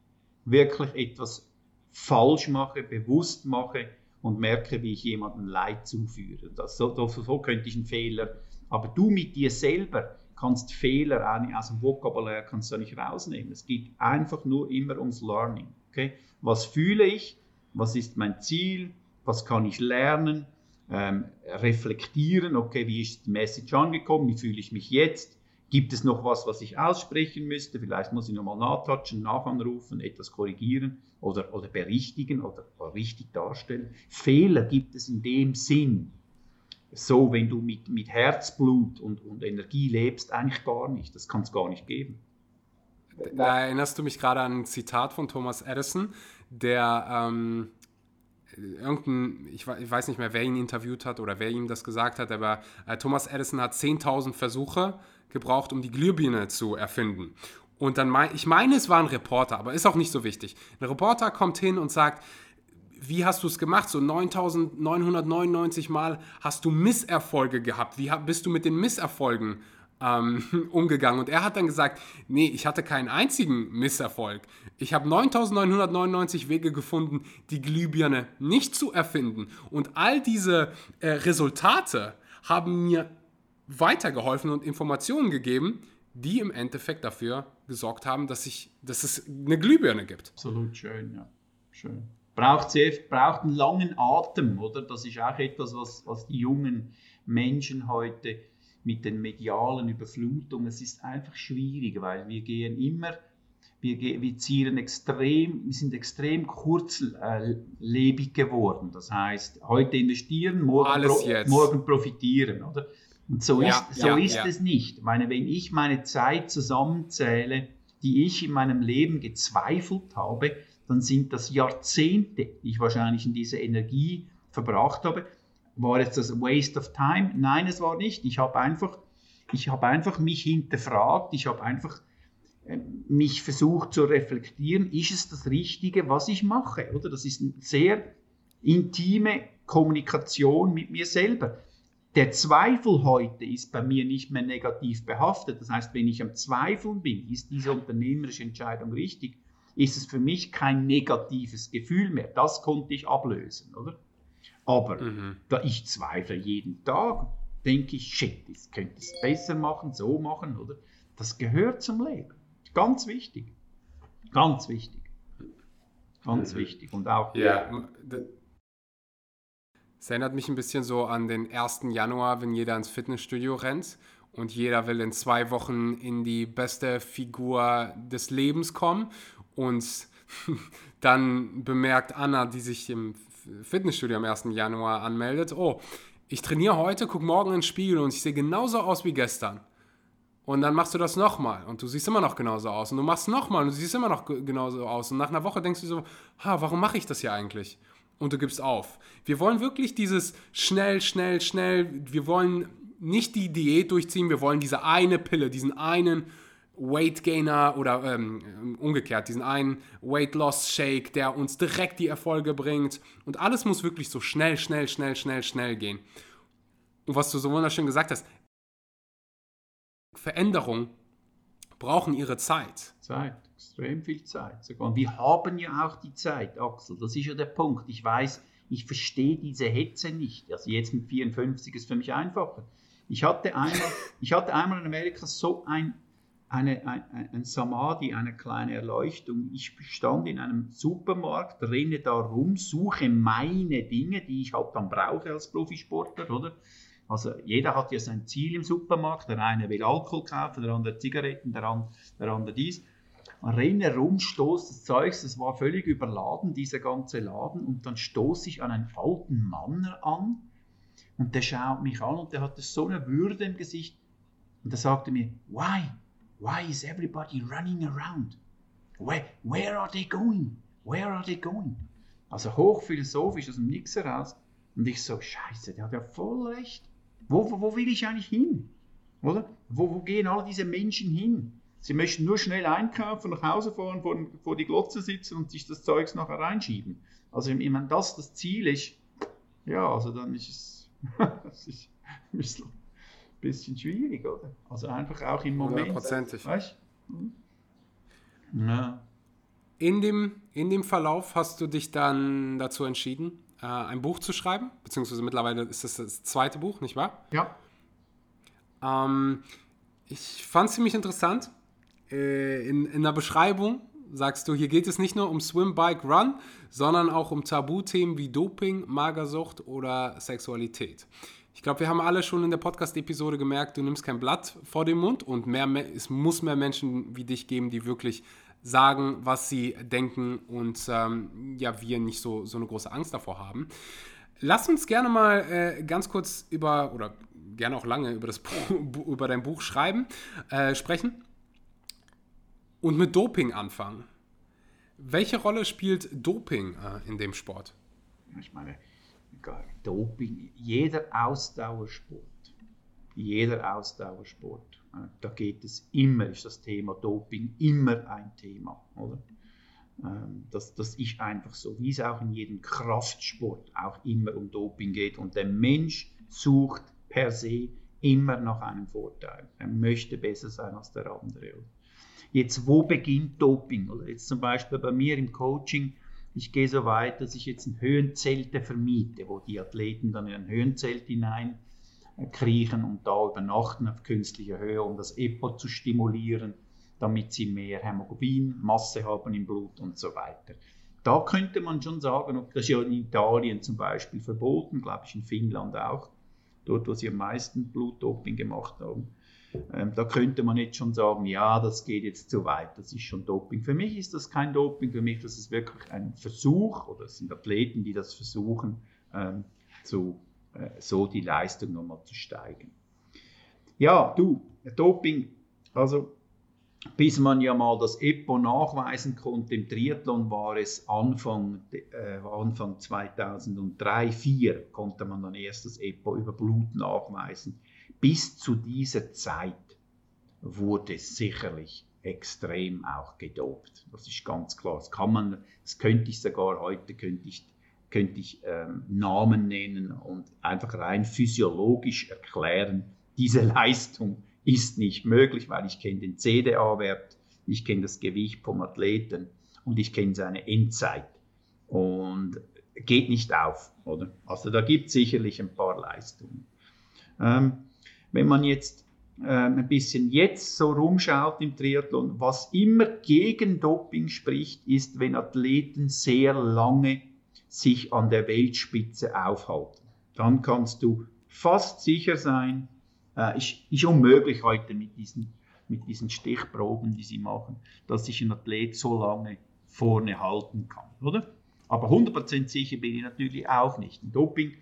wirklich etwas falsch mache, bewusst mache und merke, wie ich jemandem Leid zuführe. Das, so, so könnte ich einen Fehler. Aber du mit dir selber, kannst Fehler aus dem Vokabular kannst du nicht rausnehmen. Es geht einfach nur immer ums Learning. Okay? Was fühle ich? Was ist mein Ziel? Was kann ich lernen? Ähm, reflektieren, okay, wie ist die Message angekommen? Wie fühle ich mich jetzt? Gibt es noch was, was ich aussprechen müsste? Vielleicht muss ich nochmal nachtatschen, nachanrufen, etwas korrigieren oder, oder berichtigen oder, richtig darstellen. Fehler gibt es in dem Sinn so, wenn du mit, mit Herzblut und, und Energie lebst, eigentlich gar nicht. Das kann es gar nicht geben. Da erinnerst du mich gerade an ein Zitat von Thomas Edison, der ähm, irgendein, ich, weiß nicht mehr, wer ihn interviewt hat oder wer ihm das gesagt hat, aber äh, Thomas Edison hat 10.000 Versuche gebraucht, um die Glühbirne zu erfinden. Und dann, mein, ich meine, es war ein Reporter, aber ist auch nicht so wichtig. Ein Reporter kommt hin und sagt, wie hast du es gemacht? So 9999 Mal hast du Misserfolge gehabt. Wie bist du mit den Misserfolgen ähm, umgegangen? Und er hat dann gesagt, nee, ich hatte keinen einzigen Misserfolg. Ich habe 9999 Wege gefunden, die Glühbirne nicht zu erfinden. Und all diese äh, Resultate haben mir weitergeholfen und Informationen gegeben, die im Endeffekt dafür gesorgt haben, dass, ich, dass es eine Glühbirne gibt. Absolut schön, ja. Schön braucht, sehr, braucht einen langen Atem, oder? Das ist auch etwas, was, was die jungen Menschen heute mit den medialen Überflutungen, es ist einfach schwierig, weil wir gehen immer, wir, wir ziehen extrem, wir sind extrem kurzlebig geworden. Das heißt, heute investieren, morgen, pro, morgen profitieren, oder? Und so ja, ist, so ja, ist ja. es nicht. Ich meine, wenn ich meine Zeit zusammenzähle, die ich in meinem Leben gezweifelt habe, dann sind das Jahrzehnte, die ich wahrscheinlich in diese Energie verbracht habe. War jetzt das Waste of Time? Nein, es war nicht. Ich habe einfach, ich habe einfach mich hinterfragt, ich habe einfach äh, mich versucht zu reflektieren, ist es das Richtige, was ich mache? Oder das ist eine sehr intime Kommunikation mit mir selber. Der Zweifel heute ist bei mir nicht mehr negativ behaftet. Das heißt, wenn ich am Zweifeln bin, ist diese unternehmerische Entscheidung richtig, ist es für mich kein negatives Gefühl mehr. Das konnte ich ablösen, oder? Aber mhm. da ich zweifle jeden Tag, denke ich, shit, das könnte es besser machen, so machen, oder? Das gehört zum Leben. Ganz wichtig. Ganz wichtig. Ganz mhm. wichtig. Und auch. Ja. Es erinnert mich ein bisschen so an den 1. Januar, wenn jeder ins Fitnessstudio rennt und jeder will in zwei Wochen in die beste Figur des Lebens kommen und dann bemerkt Anna, die sich im Fitnessstudio am 1. Januar anmeldet, oh, ich trainiere heute, gucke morgen ins Spiegel und ich sehe genauso aus wie gestern. Und dann machst du das nochmal und du siehst immer noch genauso aus. Und du machst nochmal und du siehst immer noch genauso aus. Und nach einer Woche denkst du so, ha, warum mache ich das hier eigentlich? Und du gibst auf. Wir wollen wirklich dieses schnell, schnell, schnell. Wir wollen nicht die Diät durchziehen, wir wollen diese eine Pille, diesen einen Weight Gainer oder ähm, umgekehrt, diesen einen Weight Loss Shake, der uns direkt die Erfolge bringt. Und alles muss wirklich so schnell, schnell, schnell, schnell, schnell gehen. Und was du so wunderschön gesagt hast, Veränderungen brauchen ihre Zeit. Zeit, extrem viel Zeit. Und wir haben ja auch die Zeit, Axel. Das ist ja der Punkt. Ich weiß, ich verstehe diese Hetze nicht. Also jetzt mit 54 ist für mich einfacher. Ich hatte einmal, ich hatte einmal in Amerika so ein, eine, ein, ein Samadhi, eine kleine Erleuchtung. Ich stand in einem Supermarkt, renne da rum, suche meine Dinge, die ich halt dann brauche als Profisportler, oder? Also jeder hat ja sein Ziel im Supermarkt. Der eine will Alkohol kaufen, der andere Zigaretten, der andere, der andere dies. Man renne rum, stoßt das Zeugs, es war völlig überladen, dieser ganze Laden. Und dann stoße ich an einen alten Mann an und der schaut mich an und der hatte so eine Würde im Gesicht. Und der sagte mir, why? Why is everybody running around? Where, where are they going? Where are they going? Also hochphilosophisch aus dem Nix heraus. Und ich so, scheiße, der hat ja voll recht. Wo, wo, wo will ich eigentlich hin? Oder? Wo, wo gehen all diese Menschen hin? Sie möchten nur schnell einkaufen, nach Hause fahren, vor, vor die Glotze sitzen und sich das Zeugs nachher reinschieben. Also wenn das das Ziel ist, ja, also dann ist es das ist bisschen, schwierig, oder? Also einfach auch im Moment. Hundertprozentig. Weißt Ja. In dem, in dem Verlauf hast du dich dann dazu entschieden, äh, ein Buch zu schreiben, beziehungsweise mittlerweile ist das das zweite Buch, nicht wahr? Ja. Ähm, ich fand es ziemlich interessant. Äh, in, in der Beschreibung sagst du, hier geht es nicht nur um Swim, Bike, Run, sondern auch um Tabuthemen wie Doping, Magersucht oder Sexualität. Ich glaube, wir haben alle schon in der Podcast-Episode gemerkt, du nimmst kein Blatt vor den Mund und mehr, es muss mehr Menschen wie dich geben, die wirklich sagen, was sie denken und ähm, ja, wir nicht so, so eine große Angst davor haben. Lass uns gerne mal äh, ganz kurz über, oder gerne auch lange über, das über dein Buch schreiben, äh, sprechen und mit Doping anfangen. Welche Rolle spielt Doping äh, in dem Sport? Ich meine, Doping, jeder Ausdauersport, jeder Ausdauersport, äh, da geht es immer, ist das Thema Doping immer ein Thema, oder? Ähm, das, das ist einfach so, wie es auch in jedem Kraftsport auch immer um Doping geht. Und der Mensch sucht per se immer nach einem Vorteil. Er möchte besser sein als der andere. Jetzt, wo beginnt Doping? Jetzt zum Beispiel bei mir im Coaching, ich gehe so weit, dass ich jetzt ein Höhenzelte vermiete, wo die Athleten dann in ein Höhenzelt hinein äh, und da übernachten auf künstlicher Höhe, um das EPO zu stimulieren, damit sie mehr Hämoglobinmasse haben im Blut und so weiter. Da könnte man schon sagen, das ist ja in Italien zum Beispiel verboten, glaube ich in Finnland auch, dort wo sie am meisten Blutdoping gemacht haben. Ähm, da könnte man jetzt schon sagen, ja, das geht jetzt zu weit, das ist schon Doping. Für mich ist das kein Doping, für mich ist es wirklich ein Versuch oder es sind Athleten, die das versuchen, ähm, zu, äh, so die Leistung nochmal zu steigen. Ja, du, Doping, also bis man ja mal das EPO nachweisen konnte im Triathlon, war es Anfang, äh, Anfang 2003, 2004 konnte man dann erst das EPO über Blut nachweisen bis zu dieser Zeit wurde sicherlich extrem auch gedopt. Das ist ganz klar. Das kann man, das könnte ich sogar heute, könnte ich, könnte ich ähm, Namen nennen und einfach rein physiologisch erklären, diese Leistung ist nicht möglich, weil ich kenne den CDA-Wert, ich kenne das Gewicht vom Athleten und ich kenne seine Endzeit. Und geht nicht auf, oder? Also da gibt es sicherlich ein paar Leistungen. Ähm, wenn man jetzt äh, ein bisschen jetzt so rumschaut im Triathlon, was immer gegen Doping spricht, ist, wenn Athleten sehr lange sich an der Weltspitze aufhalten. Dann kannst du fast sicher sein, äh, ist, ist unmöglich heute mit diesen, mit diesen Stichproben, die sie machen, dass sich ein Athlet so lange vorne halten kann, oder? Aber 100% sicher bin ich natürlich auch nicht. Ein Doping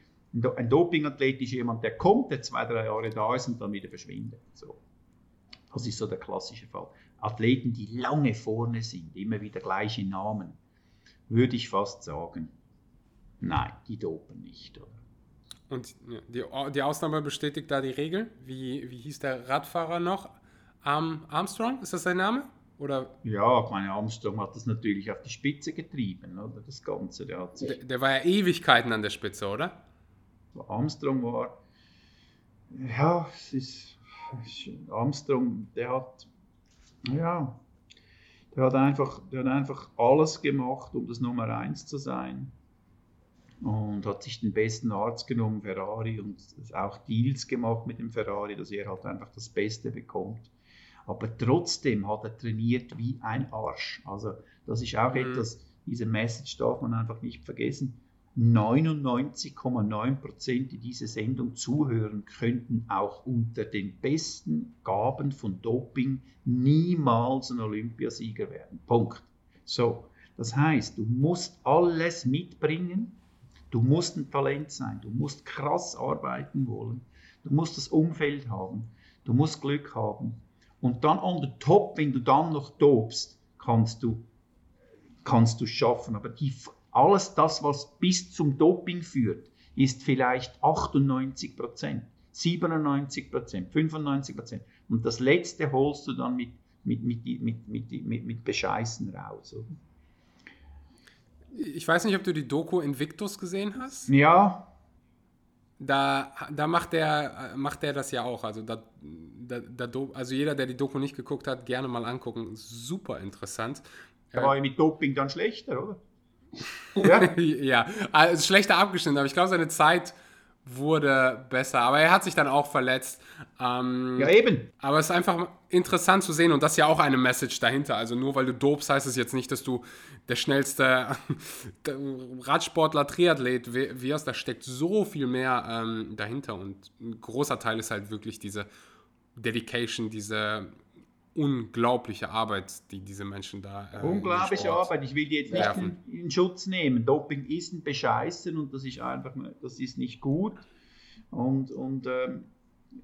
ein Dopingathlet ist jemand, der kommt, der zwei, drei Jahre da ist und dann wieder verschwindet. So. Das ist so der klassische Fall. Athleten, die lange vorne sind, immer wieder gleiche Namen, würde ich fast sagen, nein, die dopen nicht. Oder? Und die, die Ausnahme bestätigt da die Regel. Wie, wie hieß der Radfahrer noch? Armstrong, ist das sein Name? Oder? Ja, meine Armstrong hat das natürlich auf die Spitze getrieben, oder? Das Ganze. Der, hat sich der, der war ja Ewigkeiten an der Spitze, oder? Armstrong war. Ja, es ist. Armstrong, der hat. Ja. Der hat, einfach, der hat einfach alles gemacht, um das Nummer 1 zu sein und hat sich den besten Arzt genommen, Ferrari, und auch Deals gemacht mit dem Ferrari, dass er halt einfach das Beste bekommt. Aber trotzdem hat er trainiert wie ein Arsch. Also das ist auch mhm. etwas, diese Message darf man einfach nicht vergessen. 99,9 Prozent, die diese Sendung zuhören, könnten auch unter den besten Gaben von Doping niemals ein Olympiasieger werden. Punkt. So, das heißt, du musst alles mitbringen, Du musst ein Talent sein, du musst krass arbeiten wollen, du musst das Umfeld haben, du musst Glück haben. Und dann on the top, wenn du dann noch dobst, kannst du kannst du schaffen. Aber die, alles das, was bis zum Doping führt, ist vielleicht 98 Prozent, 97 Prozent, 95 Prozent. Und das Letzte holst du dann mit, mit, mit, mit, mit, mit, mit Bescheißen raus. Oder? Ich weiß nicht, ob du die Doku Invictus gesehen hast. Ja. Da, da macht, der, macht der das ja auch. Also, da, da, da, also jeder, der die Doku nicht geguckt hat, gerne mal angucken. Super interessant. Da war ja mit Doping dann schlechter, oder? Ja, ja also schlechter abgeschnitten, aber ich glaube, seine Zeit wurde besser. Aber er hat sich dann auch verletzt. Ähm, ja, eben. Aber es ist einfach interessant zu sehen und das ist ja auch eine Message dahinter. Also nur weil du dopst, heißt es jetzt nicht, dass du der schnellste Radsportler, Triathlet wirst. Da steckt so viel mehr ähm, dahinter und ein großer Teil ist halt wirklich diese Dedication, diese unglaubliche Arbeit, die diese Menschen da. Äh, Unglaubliche Arbeit. Ich will die jetzt nicht in, in, Schutz nehmen. Doping ist ein Bescheißen und das ist einfach, das ist nicht gut. Und, und ähm,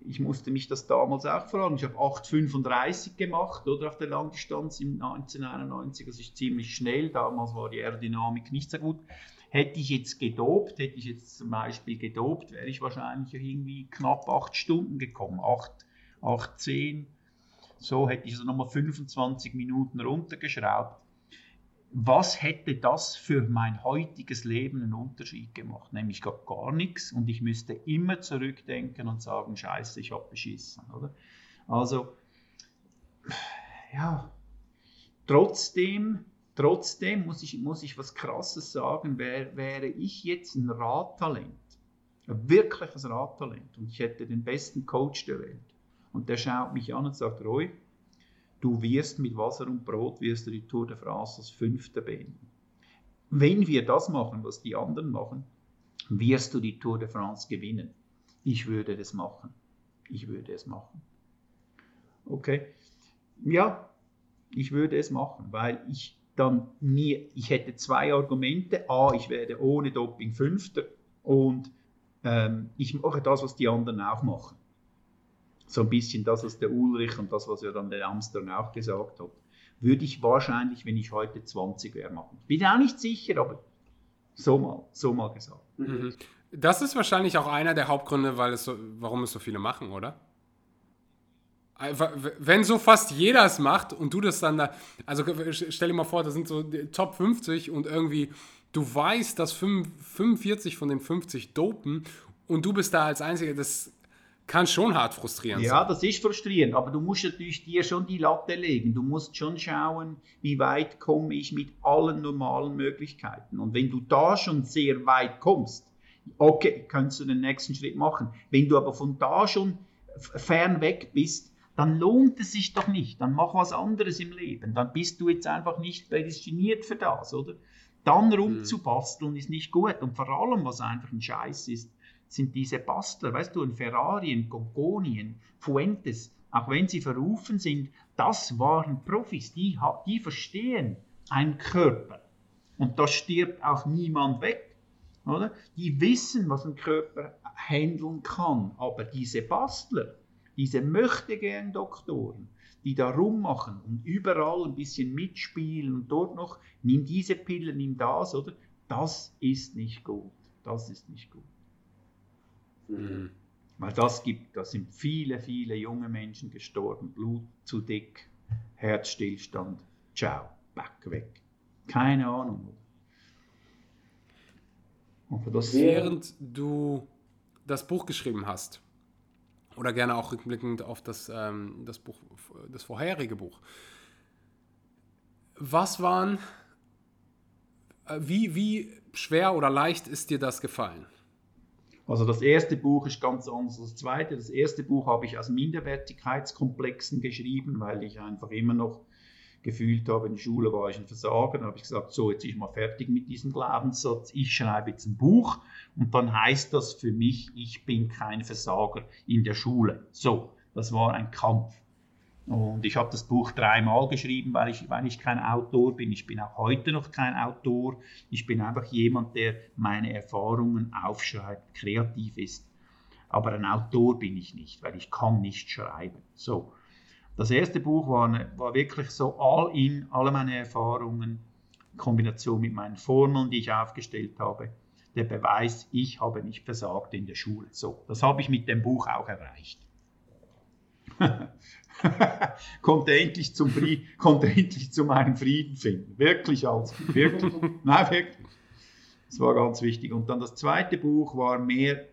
ich musste mich das damals auch fragen. Ich habe 8,35 gemacht oder auf der Langdistanz im 1991. Das ist ziemlich schnell. Damals war die Aerodynamik nicht so gut. Hätte ich jetzt gedopt, hätte ich jetzt zum Beispiel gedopt, wäre ich wahrscheinlich irgendwie knapp 8 Stunden gekommen. 8, 8 10 so hätte ich es nochmal 25 Minuten runtergeschraubt. Was hätte das für mein heutiges Leben einen Unterschied gemacht? Nämlich gar, gar nichts und ich müsste immer zurückdenken und sagen, scheiße, ich habe beschissen. Oder? Also, ja, trotzdem, trotzdem muss ich, muss ich was Krasses sagen, wär, wäre ich jetzt ein Radtalent, ein wirkliches Radtalent und ich hätte den besten Coach der Welt, und der schaut mich an und sagt, Roy, du wirst mit Wasser und Brot, wirst du die Tour de France als Fünfter beenden. Wenn wir das machen, was die anderen machen, wirst du die Tour de France gewinnen. Ich würde das machen. Ich würde es machen. Okay. Ja, ich würde es machen, weil ich dann mir, ich hätte zwei Argumente. A, ich werde ohne Doping Fünfter und ähm, ich mache das, was die anderen auch machen so ein bisschen das, was der Ulrich und das, was ja dann der Armstrong auch gesagt hat, würde ich wahrscheinlich, wenn ich heute 20 wäre, machen. Bin auch nicht sicher, aber so mal, so mal gesagt. Mhm. Das ist wahrscheinlich auch einer der Hauptgründe, weil es so, warum es so viele machen, oder? Wenn so fast jeder es macht und du das dann da, also stell dir mal vor, das sind so Top 50 und irgendwie du weißt, dass 45 von den 50 dopen und du bist da als Einziger, das kann schon hart frustrierend ja, sein. Ja, das ist frustrierend, aber du musst natürlich dir schon die Latte legen. Du musst schon schauen, wie weit komme ich mit allen normalen Möglichkeiten. Und wenn du da schon sehr weit kommst, okay, kannst du den nächsten Schritt machen. Wenn du aber von da schon fern weg bist, dann lohnt es sich doch nicht. Dann mach was anderes im Leben. Dann bist du jetzt einfach nicht prädestiniert für das, oder? Dann rumzubasteln ist nicht gut. Und vor allem, was einfach ein Scheiß ist, sind diese Bastler, weißt du, ein Ferrari, ein Gongoni, ein Fuentes, auch wenn sie verrufen sind, das waren Profis, die, die verstehen einen Körper. Und da stirbt auch niemand weg. Oder? Die wissen, was ein Körper handeln kann. Aber diese Bastler, diese Möchtegern-Doktoren, die da rummachen und überall ein bisschen mitspielen und dort noch, nimm diese Pille, nimm das, oder? Das ist nicht gut. Das ist nicht gut. Mhm. Weil das gibt, da sind viele, viele junge Menschen gestorben, Blut zu dick, Herzstillstand, ciao, back weg. Keine Ahnung. Während du das Buch geschrieben hast, oder gerne auch rückblickend auf das, ähm, das, Buch, das vorherige Buch, was waren, äh, wie, wie schwer oder leicht ist dir das gefallen? Also das erste Buch ist ganz anders als das zweite. Das erste Buch habe ich aus Minderwertigkeitskomplexen geschrieben, weil ich einfach immer noch gefühlt habe, in der Schule war ich ein Versager. Dann habe ich gesagt, so, jetzt ist mal fertig mit diesem Glaubenssatz. Ich schreibe jetzt ein Buch und dann heißt das für mich, ich bin kein Versager in der Schule. So, das war ein Kampf. Und ich habe das Buch dreimal geschrieben, weil ich, weil ich kein Autor bin. Ich bin auch heute noch kein Autor. Ich bin einfach jemand, der meine Erfahrungen aufschreibt, kreativ ist. Aber ein Autor bin ich nicht, weil ich kann nicht schreiben. So. Das erste Buch war, war wirklich so all in, alle meine Erfahrungen, in Kombination mit meinen Formeln, die ich aufgestellt habe. Der Beweis, ich habe nicht versagt in der Schule. So, das habe ich mit dem Buch auch erreicht. konnte, endlich zum konnte endlich zu meinem Frieden finden. Wirklich als, wirklich, nein, wirklich. Das war ganz wichtig. Und dann das zweite Buch war mehr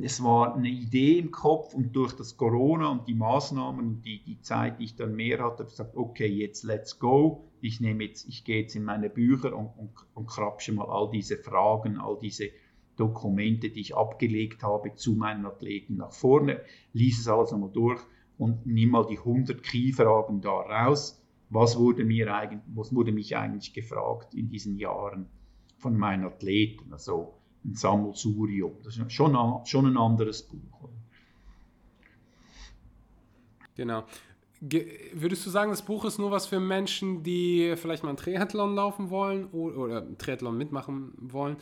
es war eine Idee im Kopf und durch das Corona und die Maßnahmen und die, die Zeit, die ich dann mehr hatte, habe ich gesagt, okay, jetzt let's go. Ich nehme jetzt, ich gehe jetzt in meine Bücher und, und, und krapsche mal all diese Fragen, all diese Dokumente, die ich abgelegt habe zu meinen Athleten nach vorne, lies es alles einmal durch und nimm mal die 100 Key-Fragen da raus. Was wurde mir eigentlich, was wurde mich eigentlich gefragt in diesen Jahren von meinen Athleten? Also, ein Sammelsurium. Das ist schon, schon ein anderes Buch. Genau. Ge würdest du sagen, das Buch ist nur was für Menschen, die vielleicht mal einen Triathlon laufen wollen oder, oder Triathlon mitmachen wollen?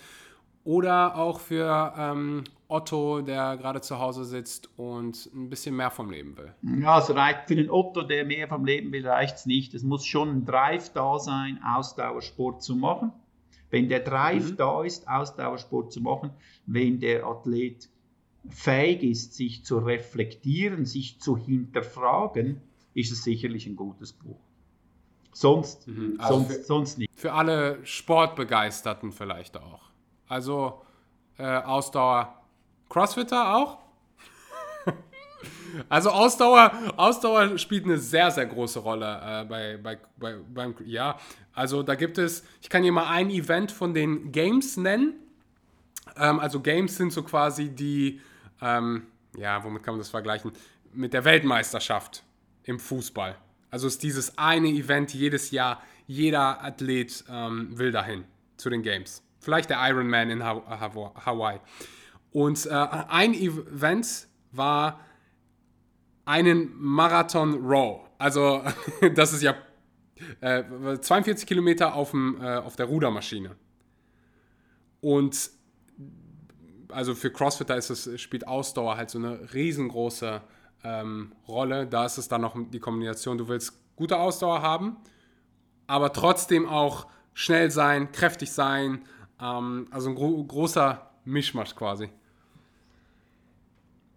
Oder auch für ähm, Otto, der gerade zu Hause sitzt und ein bisschen mehr vom Leben will? Ja, es reicht für den Otto, der mehr vom Leben will, reicht es nicht. Es muss schon ein Drive da sein, Ausdauersport zu machen. Wenn der Drive mhm. da ist, Ausdauersport zu machen, wenn der Athlet fähig ist, sich zu reflektieren, sich zu hinterfragen, ist es sicherlich ein gutes Buch. Sonst, mhm. also sonst, für, sonst nicht. Für alle Sportbegeisterten vielleicht auch. Also äh, Ausdauer. Crossfitter auch? Also Ausdauer, Ausdauer spielt eine sehr, sehr große Rolle äh, bei, bei, bei, beim, ja. Also da gibt es, ich kann hier mal ein Event von den Games nennen. Ähm, also Games sind so quasi die, ähm, ja, womit kann man das vergleichen? Mit der Weltmeisterschaft im Fußball. Also ist dieses eine Event jedes Jahr, jeder Athlet ähm, will dahin zu den Games. Vielleicht der Ironman in Hawaii. Und äh, ein Event war einen Marathon Row. Also, das ist ja äh, 42 Kilometer auf, dem, äh, auf der Rudermaschine. Und also für Crossfitter ist es, spielt Ausdauer halt so eine riesengroße ähm, Rolle. Da ist es dann noch die Kombination, du willst gute Ausdauer haben, aber trotzdem auch schnell sein, kräftig sein. Ähm, also ein gro großer Mischmasch quasi.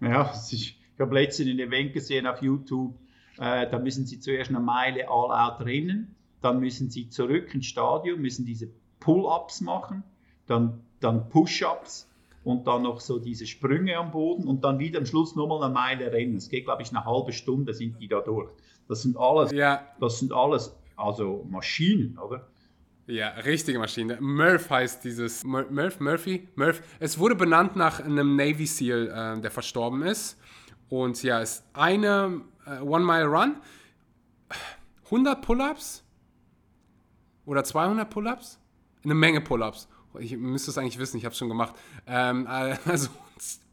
Ja, ist ich habe letztens ein Event gesehen auf YouTube, äh, da müssen sie zuerst eine Meile All-Out rennen, dann müssen sie zurück ins Stadion, müssen diese Pull-Ups machen, dann, dann Push-Ups und dann noch so diese Sprünge am Boden und dann wieder am Schluss nochmal eine Meile rennen. Es geht, glaube ich, eine halbe Stunde sind die da durch. Das sind alles, ja. das sind alles also Maschinen, oder? Ja, richtige Maschine. Murph heißt dieses. Murph, Murphy? Murph. Es wurde benannt nach einem Navy SEAL, äh, der verstorben ist. Und ja, ist eine äh, One-Mile-Run, 100 Pull-Ups oder 200 Pull-Ups? Eine Menge Pull-Ups. Ich müsste es eigentlich wissen, ich habe es schon gemacht. Ähm, also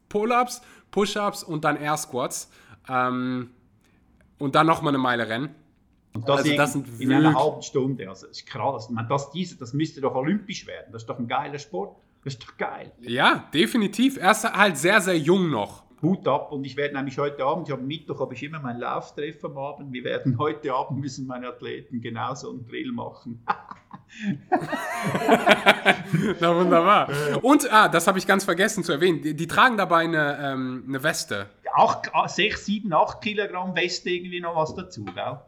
Pull-Ups, Push-Ups und dann Air Squats. Ähm, und dann nochmal eine Meile rennen. Und das, also das sind in einer halben Stunde. Also das ist krass. Man, das, diese, das müsste doch olympisch werden. Das ist doch ein geiler Sport. Das ist doch geil. Ja, definitiv. Er ist halt sehr, sehr jung noch. Hut ab und ich werde nämlich heute Abend, ich habe Mittwoch habe ich immer mein Lauftreff am Abend, wir werden heute Abend müssen meine Athleten genauso einen Drill machen. Na wunderbar. Und, ah, das habe ich ganz vergessen zu erwähnen, die, die tragen dabei eine, ähm, eine Weste. Auch 6, 7, 8 Kilogramm Weste irgendwie noch was dazu, gell?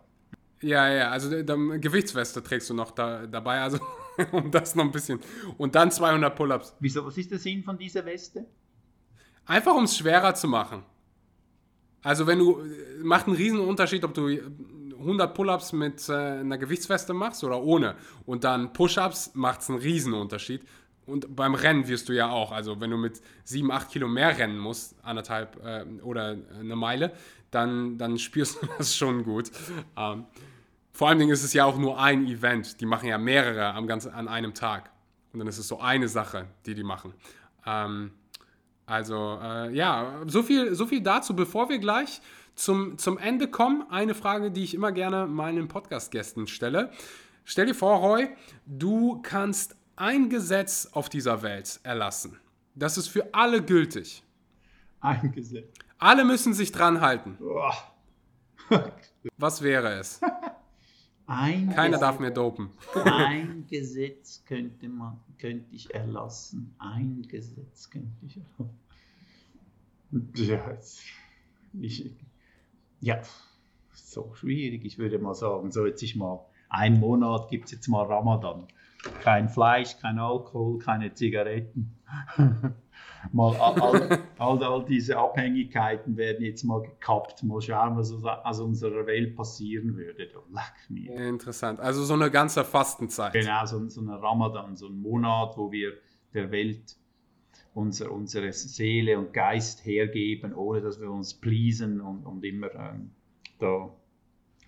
Ja, ja, also die Gewichtsweste trägst du noch da, dabei, also um das noch ein bisschen. Und dann 200 Pull-Ups. Wieso, was ist der Sinn von dieser Weste? Einfach um es schwerer zu machen. Also wenn du, macht einen riesen Unterschied, ob du 100 Pull-Ups mit äh, einer Gewichtsweste machst oder ohne. Und dann Push-Ups macht es einen riesen Unterschied. Und beim Rennen wirst du ja auch, also wenn du mit 7, 8 Kilo mehr rennen musst, anderthalb äh, oder eine Meile, dann, dann spürst du das schon gut. Ähm, vor allen Dingen ist es ja auch nur ein Event. Die machen ja mehrere am ganzen, an einem Tag. Und dann ist es so eine Sache, die die machen. Ähm, also äh, ja, so viel, so viel dazu. Bevor wir gleich zum, zum Ende kommen, eine Frage, die ich immer gerne meinen Podcast-Gästen stelle. Stell dir vor, Roy, du kannst ein Gesetz auf dieser Welt erlassen. Das ist für alle gültig. Ein Gesetz. Alle müssen sich dran halten. Was wäre es? Ein Keiner Gesetz, darf mehr dopen. Ein Gesetz könnte, man, könnte ich erlassen. Ein Gesetz könnte ich erlassen. Ja, ich, ja, so schwierig. Ich würde mal sagen, so jetzt ich mal, ein Monat gibt es jetzt mal Ramadan. Kein Fleisch, kein Alkohol, keine Zigaretten. mal all, all, all, diese Abhängigkeiten werden jetzt mal gekappt. Mal schauen, was aus, unserer Welt passieren würde. Interessant. Also so eine ganze Fastenzeit. Genau, so, so ein Ramadan, so ein Monat, wo wir der Welt unser, unsere Seele und Geist hergeben, ohne dass wir uns pleasen und, und immer ähm, da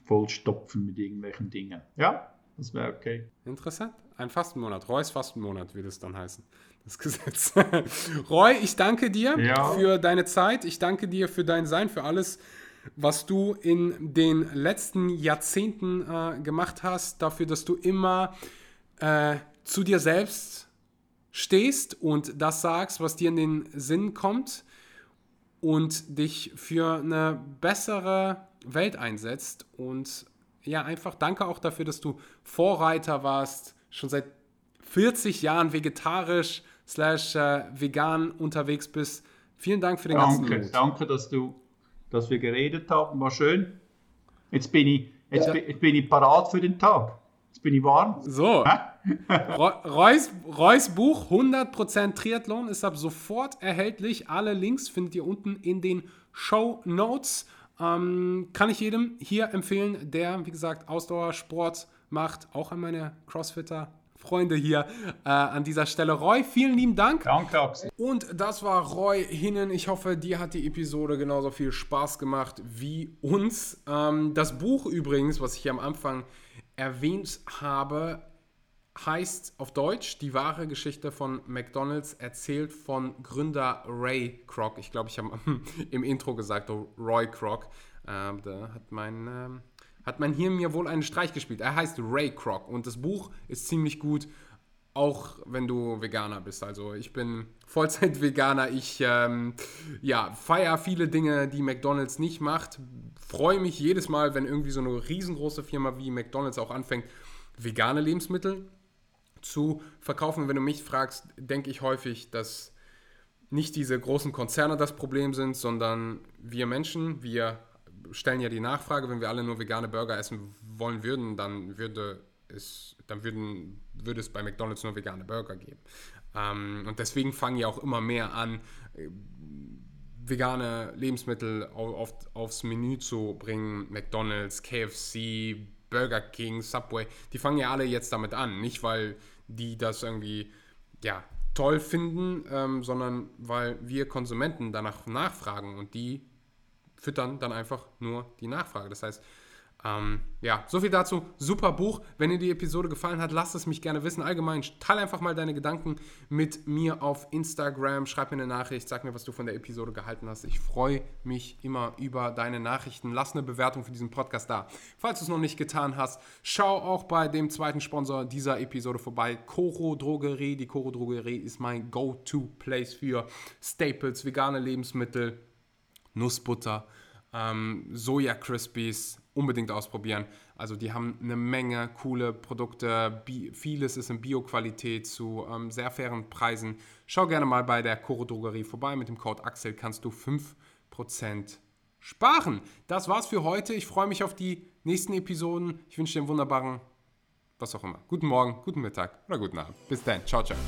vollstopfen mit irgendwelchen Dingen. Ja, das wäre okay. Interessant. Ein Fastenmonat. Roys Fastenmonat wird es dann heißen. Das Gesetz. Roy, ich danke dir Ja. für deine Zeit. Ich danke dir für dein Sein, für alles, was du in den letzten Jahrzehnten äh, gemacht hast. Dafür, dass du immer äh, zu dir selbst stehst und das sagst, was dir in den Sinn kommt und dich für eine bessere Welt einsetzt. Und ja, einfach danke auch dafür, dass du Vorreiter warst, schon seit 40 Jahren vegetarisch slash äh, vegan unterwegs bist. Vielen Dank für den ganzen Danke, Mut. danke, dass, du, dass wir geredet haben, war schön. Jetzt bin ich, jetzt, Ja. bin, jetzt bin ich parat für den Tag. Jetzt bin ich warm. So, Reus, Reus Buch 100% Triathlon ist ab sofort erhältlich. Alle Links findet ihr unten in den Show Notes. Ähm, kann ich jedem hier empfehlen, der, wie gesagt, Ausdauersport macht. Auch an meine Crossfitter Freunde hier äh, an dieser Stelle. Roy, vielen lieben Dank. Danke, Axel. Und das war Roy Hinnen. Ich hoffe, dir hat die Episode genauso viel Spaß gemacht wie uns. Ähm, das Buch übrigens, was ich hier am Anfang erwähnt habe, heißt auf Deutsch Die wahre Geschichte von McDonald's, erzählt von Gründer Ray Kroc. Ich glaube, ich habe im Intro gesagt, oh, Roy Kroc. Ähm, da hat mein, ähm, hat mein Hirn mir wohl einen Streich gespielt. Er heißt Ray Kroc und das Buch ist ziemlich gut, auch wenn du Veganer bist. Also ich bin Vollzeit-Veganer. Ich ähm, ja, feiere viele Dinge, die McDonald's nicht macht. Freue mich jedes Mal, wenn irgendwie so eine riesengroße Firma wie McDonald's auch anfängt, vegane Lebensmittel zu verkaufen. Wenn du mich fragst, denke ich häufig, dass nicht diese großen Konzerne das Problem sind, sondern wir Menschen, wir stellen ja die Nachfrage, wenn wir alle nur vegane Burger essen wollen würden, dann würde es, dann würden, würde es bei McDonald's nur vegane Burger geben. Ähm, und deswegen fangen ja auch immer mehr an, äh, vegane Lebensmittel au- auf, aufs Menü zu bringen. McDonald's, KFC, Burger King, Subway, die fangen ja alle jetzt damit an. Nicht, weil die das irgendwie ja, toll finden, ähm, sondern weil wir Konsumenten danach nachfragen und die füttern dann einfach nur die Nachfrage. Das heißt, ähm, ja, so viel dazu. Super Buch. Wenn dir die Episode gefallen hat, lass es mich gerne wissen. Allgemein, teile einfach mal deine Gedanken mit mir auf Instagram. Schreib mir eine Nachricht, sag mir, was du von der Episode gehalten hast. Ich freue mich immer über deine Nachrichten. Lass eine Bewertung für diesen Podcast da. Falls du es noch nicht getan hast, schau auch bei dem zweiten Sponsor dieser Episode vorbei, Coro Drogerie. Die Coro Drogerie ist mein Go-To-Place für Staples, vegane Lebensmittel Nussbutter, ähm, Soja Crispies, unbedingt ausprobieren. Also die haben eine Menge coole Produkte, Bi vieles ist in Bio-Qualität zu ähm, sehr fairen Preisen. Schau gerne mal bei der Coro Drogerie vorbei. Mit dem Code Axel kannst du 5% sparen. Das war's für heute. Ich freue mich auf die nächsten Episoden. Ich wünsche dir einen wunderbaren, was auch immer, guten Morgen, guten Mittag oder guten Abend. Bis dann. Ciao, ciao.